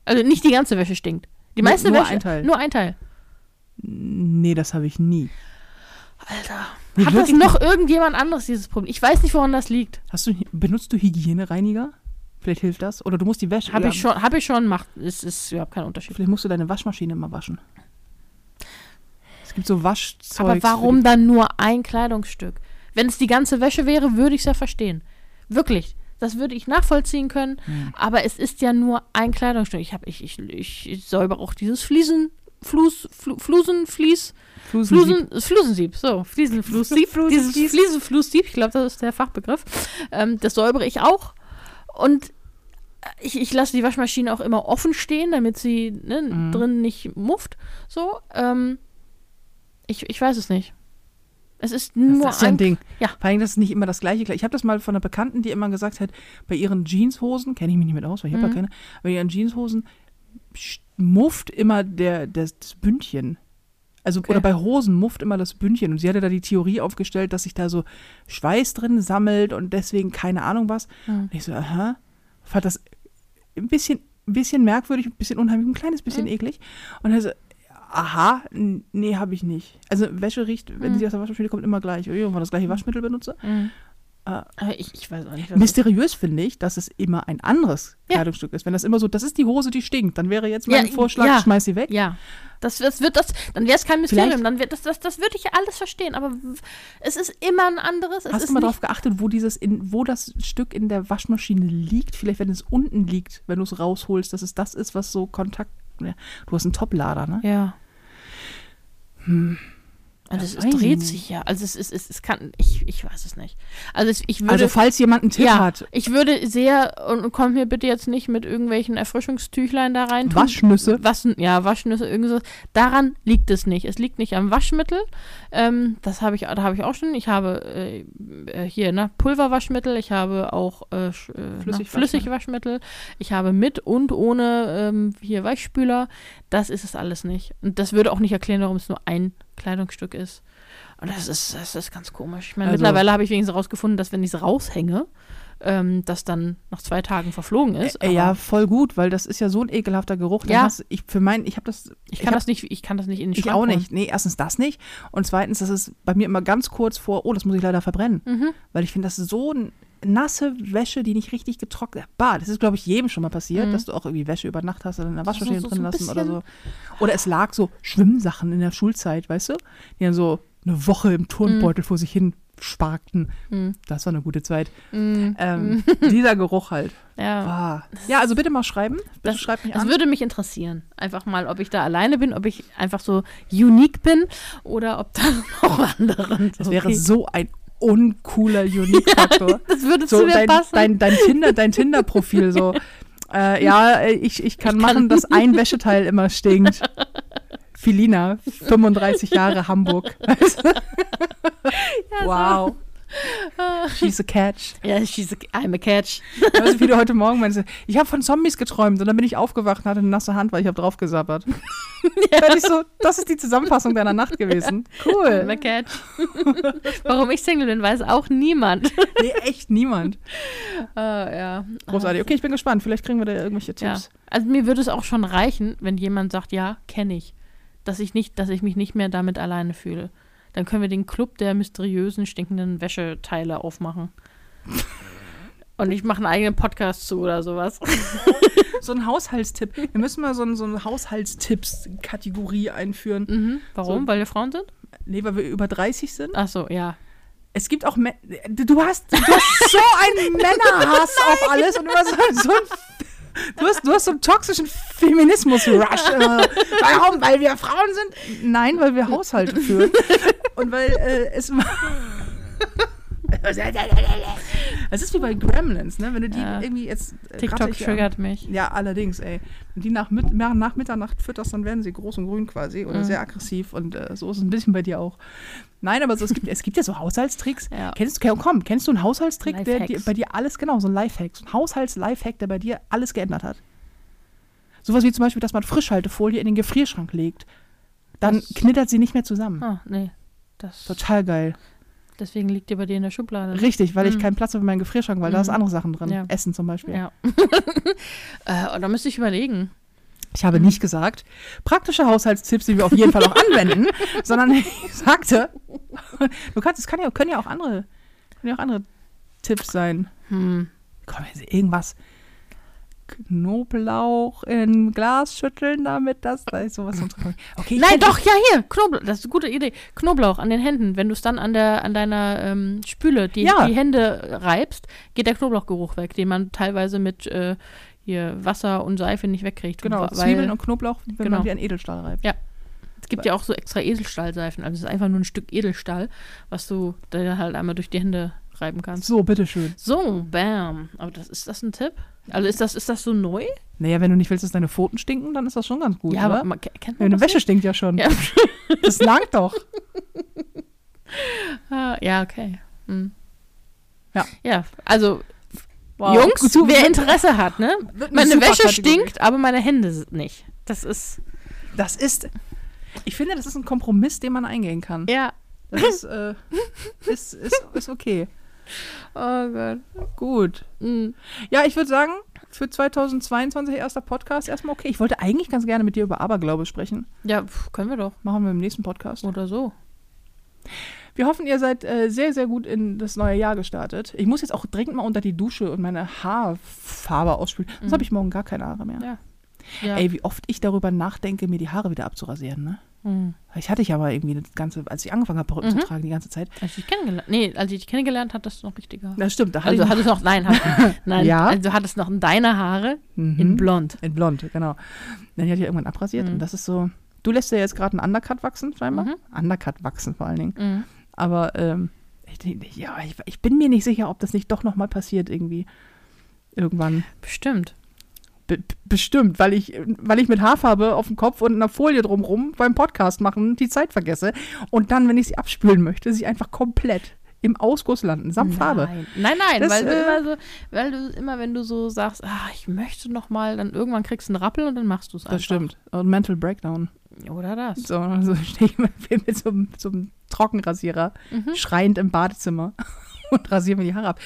Also nicht die ganze Wäsche stinkt. Die Nur- meiste nur Wäsche. ein Teil. Nur ein Teil. Nee, das habe ich nie. Alter. Nee, Hat das noch irgendjemand anderes, dieses Problem? Ich weiß nicht, woran das liegt. Hast du, benutzt du Hygienereiniger? Vielleicht hilft das. Oder du musst die Wäsche. Habe ich schon, habe ich schon, macht, es ist überhaupt kein Unterschied. Vielleicht musst du deine Waschmaschine immer waschen. Gibt so Waschzeug. Aber warum dann nur ein Kleidungsstück? Wenn es die ganze Wäsche wäre, würde ich es ja verstehen. Wirklich. Das würde ich nachvollziehen können. Hm. Aber es ist ja nur ein Kleidungsstück. Ich, hab, ich, ich, ich, ich säuber auch dieses Fliesen, Flus, Flu, Flusen, Fließ, Flusen, Flusensieb, so, Fliesenflussieb. Dieses Fliesenflussieb, ich glaube, das ist der Fachbegriff. Ähm, das säubere ich auch. Und ich, ich lasse die Waschmaschine auch immer offen stehen, damit sie ne, Mhm. drin nicht mufft. So, ähm, ich, ich weiß es nicht. Es ist nur Das ist ja ein Ding. Ja. Vor allem, das ist nicht immer das gleiche. Ich habe das mal von einer Bekannten, die immer gesagt hat, bei ihren Jeanshosen, kenne ich mich nicht mit aus, weil ich habe Mhm. ja keine, bei ihren Jeanshosen mufft immer der, das, das Bündchen. Also, Okay. oder bei Hosen mufft immer das Bündchen. Und sie hatte da die Theorie aufgestellt, dass sich da so Schweiß drin sammelt und deswegen keine Ahnung was. Mhm. Und ich so, aha. Fand das ein bisschen, ein bisschen merkwürdig, ein bisschen unheimlich, ein kleines bisschen Mhm. eklig. Und er so, aha, nee, habe ich nicht. Also Wäsche riecht, wenn Mhm. sie aus der Waschmaschine kommt, immer gleich. Wenn man das gleiche Waschmittel benutze. Mhm. Äh, ich, ich weiß auch nicht, Mysteriös finde ich, dass es immer ein anderes Ja. Kleidungsstück ist. Wenn das immer so, das ist die Hose, die stinkt, dann wäre jetzt mein Ja, Vorschlag, ja. schmeiß sie weg. Ja, das, das wird das, dann wäre es kein Mysterium, Vielleicht- dann wird das, das, das würde ich alles verstehen, aber es ist immer ein anderes. Es Hast ist du mal darauf geachtet, wo dieses in, wo das Stück in der Waschmaschine liegt? Vielleicht, wenn es unten liegt, wenn du es rausholst, dass es das ist, was so Kontakt. Du hast einen Toplader, ne? Ja. Hm. Und es, es dreht sich ja. Also es ist, es, es kann, ich, ich weiß es nicht. Also es, ich würde. Also, falls jemand einen Tipp ja, hat, ich würde sehr, und kommt mir bitte jetzt nicht mit irgendwelchen Erfrischungstüchlein da rein. tun. Waschnüsse. Was, ja, Waschnüsse, irgendwas. Daran liegt es nicht. Es liegt nicht am Waschmittel. Ähm, das habe ich, da habe ich auch schon. Ich habe äh, äh, hier, ne, Pulverwaschmittel. Ich habe auch äh, äh, Flüssigwaschmittel. na, Flüssigwaschmittel. Ich habe mit und ohne ähm, hier Weichspüler. Das ist es alles nicht. Und das würde auch nicht erklären, warum es nur ein Kleidungsstück ist. Und das ist, das ist ganz komisch. Ich meine, Also- mittlerweile habe ich wenigstens rausgefunden, dass wenn ich es raushänge, ähm, das dann nach zwei Tagen verflogen ist. Äh, ja, aber voll gut, weil das ist ja so ein ekelhafter Geruch. Ja. hast, ich für mein, ich habe das, ich kann hab- das nicht, ich kann das nicht in den ich Schrank auch holen. nicht. Nee, erstens das nicht und zweitens, das ist bei mir immer ganz kurz vor, oh, das muss ich leider verbrennen, Mhm. weil ich finde, das ist so n- nasse Wäsche, die nicht richtig getrocknet. Bah, das ist glaube ich jedem schon mal passiert, Mhm. dass du auch irgendwie Wäsche über Nacht hast oder in der So- Waschmaschine so- so drin ein lassen oder so. Oder es lag so Schwimmsachen in der Schulzeit, weißt du, die dann so eine Woche im Turnbeutel vor sich hin sparkten. Mhm. Das war eine gute Zeit. Mhm. Ähm, dieser Geruch halt. Ja. Bah. Ja, also bitte mal schreiben. Bitte Das, schreibt mich das an. würde mich interessieren. Einfach mal, ob ich da alleine bin, ob ich einfach so unique bin oder ob da noch andere. Das wäre so ein uncooler Unique-Faktor. Das würde so zu mir dein, passen. dein, dein Tinder, dein Tinder-Profil so. Äh, ja, ich, ich kann machen, dass ein Wäscheteil immer stinkt. Filina, 35 Jahre Hamburg. Du? wow. She's a catch. ja, she's a, I'm a catch. Weißt du, wie du heute Morgen meinst, ich habe von Zombies geträumt und dann bin ich aufgewacht und hatte eine nasse Hand, weil ich habe draufgesabbert. Da ich so, das ist die Zusammenfassung deiner Nacht gewesen. I'm a Cool. catch. Warum ich Single bin, weiß auch niemand. Nee, echt niemand. Äh, ja. Großartig. Okay, ich bin gespannt. Vielleicht kriegen wir da irgendwelche Ja. Tipps. Also mir würde es auch schon reichen, wenn jemand sagt, ja, kenne ich. Dass ich nicht, dass ich mich nicht mehr damit alleine fühle. Dann können wir den Club der mysteriösen, stinkenden Wäscheteile aufmachen. Und ich mache einen eigenen Podcast zu oder sowas. So ein Haushaltstipp. Wir müssen mal so, ein, so eine Haushaltstipps-Kategorie einführen. Mhm. Warum? So. Weil wir Frauen sind? Nee, weil wir über 30 sind. Ach so, ja. Es gibt auch Mä- du hast du hast so einen Männerhass auf alles und immer so, so ein, du hast du hast so einen toxischen Feminismus-Rush. immer. Warum? Weil wir Frauen sind? Nein, weil wir Haushalte führen und weil äh, es es ist wie bei Gremlins, ne? Wenn du die Ja. irgendwie jetzt äh, TikTok triggert mich. Ja, allerdings, ey. Wenn die nach, mit, nach nach Mitternacht fütterst, dann werden sie groß und grün quasi oder Mhm. sehr aggressiv und äh, so ist es ein bisschen bei dir auch. Nein, aber so, es, gibt, es gibt ja so Haushaltstricks. Ja. Kennst du, komm, kennst du einen Haushaltstrick, der dir, bei dir alles, genau, so ein Lifehack, so ein Haushalts-Lifehack, der bei dir alles geändert hat? Sowas wie zum Beispiel, dass man Frischhaltefolie in den Gefrierschrank legt. Dann Das- knittert sie nicht mehr zusammen. Ah, nee. Das, Total geil. Deswegen liegt die bei dir in der Schublade. Richtig, weil ich Mhm. keinen Platz habe in meinem Gefrierschrank, weil da Mhm. ist andere Sachen drin. Ja. Essen zum Beispiel. Ja. äh, und da müsste ich überlegen. Ich habe nicht gesagt, praktische Haushaltstipps, die wir auf jeden Fall auch anwenden, sondern ich sagte, du kannst, es kann ja, können ja auch andere, können ja auch andere Tipps sein. Hm. Komm, jetzt irgendwas. Knoblauch in Glas schütteln, damit das da ist sowas. Okay, Nein, doch, ja, hier, Knoblauch, das ist eine gute Idee. Knoblauch an den Händen, wenn du es dann an, der, an deiner ähm, Spüle die, Ja. die Hände reibst, geht der Knoblauchgeruch weg, den man teilweise mit äh, hier Wasser und Seife nicht wegkriegt. Genau, Weil Zwiebeln und Knoblauch, wenn Genau. man wie ein Edelstahl reibt. es gibt ja auch so extra Edelstahlseifen, also es ist einfach nur ein Stück Edelstahl, was du da halt einmal durch die Hände reiben kannst. So, bitteschön. So, bam. Aber das, ist das ein Tipp? Also ist das, ist das so neu? Naja, wenn du nicht willst, dass deine Pfoten stinken, dann ist das schon ganz gut, ja, oder? aber man, kennt man Deine das Wäsche stinkt ja schon. Ja. Das langt doch. Ah, ja, okay. Hm. Ja. Ja, also Wow. Jungs, so wer Interesse hat, ne? Meine super Wäsche Kategorie. stinkt, aber meine Hände sind nicht. Das ist, Das ist, ich finde, das ist ein Kompromiss, den man eingehen kann. ja. Das ist, äh, ist, ist, ist okay. Oh Gott. Gut. Hm. Ja, ich würde sagen, für 2022 erster Podcast erstmal okay. Ich wollte eigentlich ganz gerne mit dir über Aberglaube sprechen. Ja, pf, können wir doch. Machen wir im nächsten Podcast. Oder so. Wir hoffen, ihr seid äh, sehr, sehr gut in das neue Jahr gestartet. Ich muss jetzt auch dringend mal unter die Dusche und meine Haarfarbe ausspülen. Sonst Mhm. habe ich morgen gar keine Haare mehr. Ja. Ja. Ey, wie oft ich darüber nachdenke, mir die Haare wieder abzurasieren, ne? Hm. Ich hatte ich aber irgendwie das ganze, als ich angefangen habe, Perücken Mhm. zu tragen, die ganze Zeit. Als ich dich kennengelernt, nee, als ich dich kennengelernt hat, das noch richtiger. Das stimmt, da hatte Also ich hattest noch, nein, hat, nein, Ja. also du hattest noch deine Haare Mhm. in blond. In blond, genau. Dann die hat ich irgendwann abrasiert Mhm. und das ist so. Du lässt ja jetzt gerade einen Undercut wachsen, scheinbar. Mhm. Undercut wachsen vor allen Dingen. Mhm. Aber ähm, ich, ja, ich, ich bin mir nicht sicher, ob das nicht doch nochmal passiert irgendwie. Irgendwann. Bestimmt. Be bestimmt, weil ich, weil ich mit Haarfarbe auf dem Kopf und einer Folie drumrum beim Podcast machen die Zeit vergesse. Und dann, wenn ich sie abspülen möchte, sie einfach komplett im Ausguss landen, samt Farbe. Nein, nein, nein Das, weil, du äh, immer so, weil du immer, wenn du so sagst, ah, ich möchte noch mal, dann irgendwann kriegst du einen Rappel und dann machst du es einfach. Das stimmt. Und Mental Breakdown. Oder das. So, so stehe ich mit, mit so, einem- so einem Trockenrasierer Mhm. schreiend im Badezimmer und rasiere mir die Haare ab.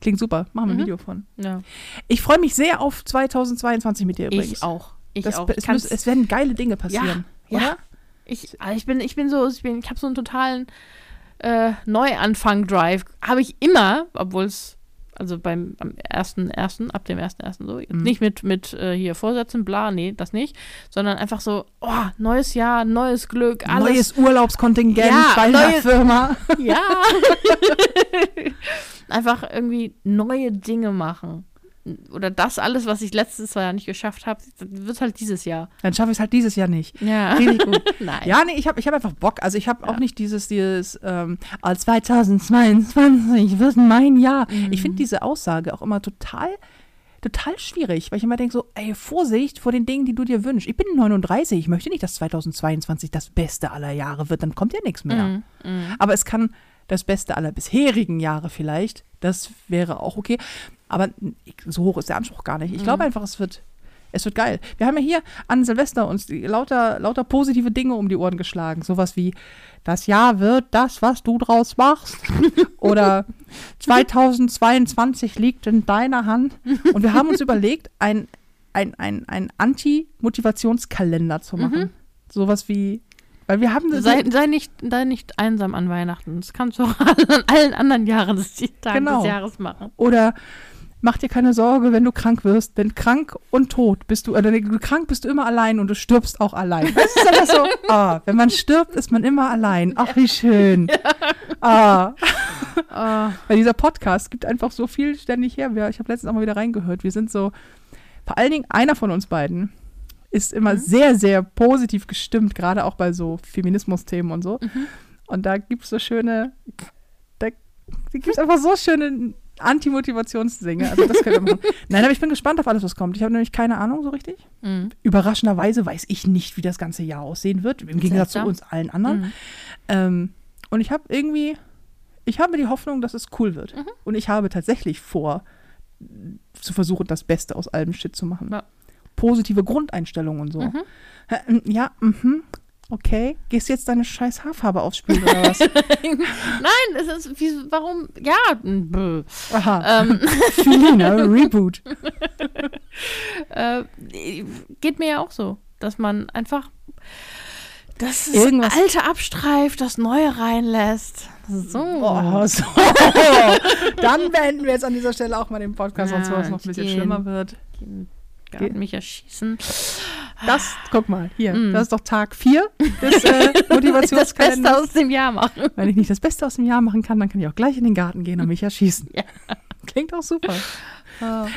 Klingt super. Machen wir ein Mhm. Video von. Ja. Ich freue mich sehr auf 2022 mit dir übrigens. Ich auch. Ich das, auch. Es, müssen, es werden geile Dinge passieren. Ja, ja. Ich, also ich bin, ich bin so, ich bin, ich habe so einen totalen äh, Neuanfang-Drive. Habe ich immer, obwohl es, also beim am ersten, ersten, ab dem ersten, ersten so, Mhm. nicht mit, mit äh, hier Vorsätzen, bla, nee, das nicht, sondern einfach so, oh, neues Jahr, neues Glück, alles. Neues Urlaubskontingent Ja, bei neue- Firma. Ja. einfach irgendwie neue Dinge machen. Oder das alles, was ich letztes Jahr nicht geschafft habe, wird halt dieses Jahr. Dann schaffe ich es halt dieses Jahr nicht. Ja. Richtig gut. Nein. Ja, nee, ich habe ich hab einfach Bock. Also ich habe Ja. auch nicht dieses, dieses ähm, ah, 2022 wird mein Jahr. Ich Mhm. finde diese Aussage auch immer total, total schwierig, weil ich immer denke so, ey, Vorsicht vor den Dingen, die du dir wünschst. Ich bin 39, ich möchte nicht, dass 2022 das Beste aller Jahre wird, dann kommt ja nichts mehr. Mhm. Mhm. Aber es kann das Beste aller bisherigen Jahre vielleicht. Das wäre auch okay. Aber so hoch ist der Anspruch gar nicht. Ich glaube einfach, es wird, es wird geil. Wir haben ja hier an Silvester uns lauter, lauter positive Dinge um die Ohren geschlagen. Sowas wie, das Jahr wird das, was du draus machst. Oder 2022 liegt in deiner Hand. Und wir haben uns überlegt, ein, ein, ein, ein Anti-Motivationskalender zu machen. Sowas wie, weil wir haben das. Sei, sei, nicht, sei nicht einsam an Weihnachten. Das kannst du auch an allen anderen Jahren des Tagen Genau. des Jahres machen. Oder mach dir keine Sorge, wenn du krank wirst, denn krank und tot bist du, oder du krank bist du immer allein und du stirbst auch allein. Das ist einfach so, ah, wenn man stirbt, ist man immer allein. Ach, wie schön. Ah, Oh, weil dieser Podcast gibt einfach so viel ständig her. Ich habe letztens auch mal wieder reingehört. Wir sind so, vor allen Dingen einer von uns beiden ist immer Mhm. sehr, sehr positiv gestimmt, gerade auch bei so Feminismus-Themen und so. Mhm. Und da gibt es so schöne, da gibt es einfach so schöne Anti-Motivationsdinge. Also das wir machen. Nein, aber ich bin gespannt auf alles, was kommt. Ich habe nämlich keine Ahnung so richtig. mhm. Überraschenderweise weiß ich nicht, wie das ganze Jahr aussehen wird, im Gegensatz zu uns allen anderen. Mhm. Ähm, und ich habe irgendwie, ich habe die Hoffnung, dass es cool wird. Mhm. Und ich habe tatsächlich vor, zu versuchen, das Beste aus allem Shit zu machen. Ja. Positive Grundeinstellungen und so. Mhm. Ja, mhm. Okay. Gehst jetzt deine scheiß Haarfarbe aufspielen oder was? Nein, es ist, wie, warum, ja, bö. Aha. ähm, Filina, Reboot. äh, geht mir ja auch so, dass man einfach das Irgendwas- Alte abstreift, das Neue reinlässt. So. Oh, so. Dann beenden wir jetzt an dieser Stelle auch mal den Podcast, sonst Ja, es noch ein bisschen gehen. schlimmer wird. Garten mich erschießen. Das, guck mal, hier, Mm. das ist doch Tag 4 des äh, Das Motivationskalenders. Beste aus dem Jahr machen. Wenn ich nicht das Beste aus dem Jahr machen kann, dann kann ich auch gleich in den Garten gehen und mich erschießen. Ja. Klingt auch super.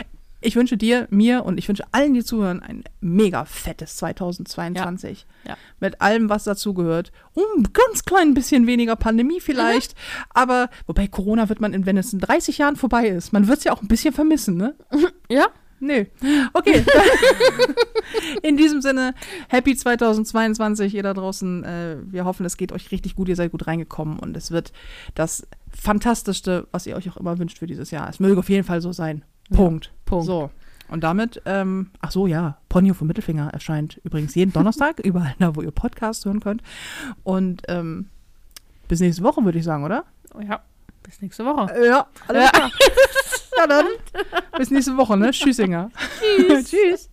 Ich wünsche dir, mir und ich wünsche allen, die zuhören, ein mega fettes 2022. Ja. Ja. Mit allem, was dazugehört. Um ein ganz klein bisschen weniger Pandemie vielleicht. Aber, wobei Corona wird man, in, wenn es in 30 Jahren vorbei ist, man wird es ja auch ein bisschen vermissen, ne? Ja? Nö. Okay. In diesem Sinne, happy 2022, ihr da draußen. Äh, wir hoffen, es geht euch richtig gut, ihr seid gut reingekommen und es wird das Fantastischste, was ihr euch auch immer wünscht für dieses Jahr. Es möge auf jeden Fall so sein. Ja, Punkt. Punkt. So. Und damit, ähm, ach so, ja, Ponyo vom Mittelfinger erscheint übrigens jeden Donnerstag, überall da, wo ihr Podcast hören könnt. Und ähm, bis nächste Woche, würde ich sagen, oder? Oh ja. Bis nächste Woche. Ja, alles Ja. klar. ja, dann. Bis nächste Woche, ne? Tschüssinger. Tschüss. Tschüss.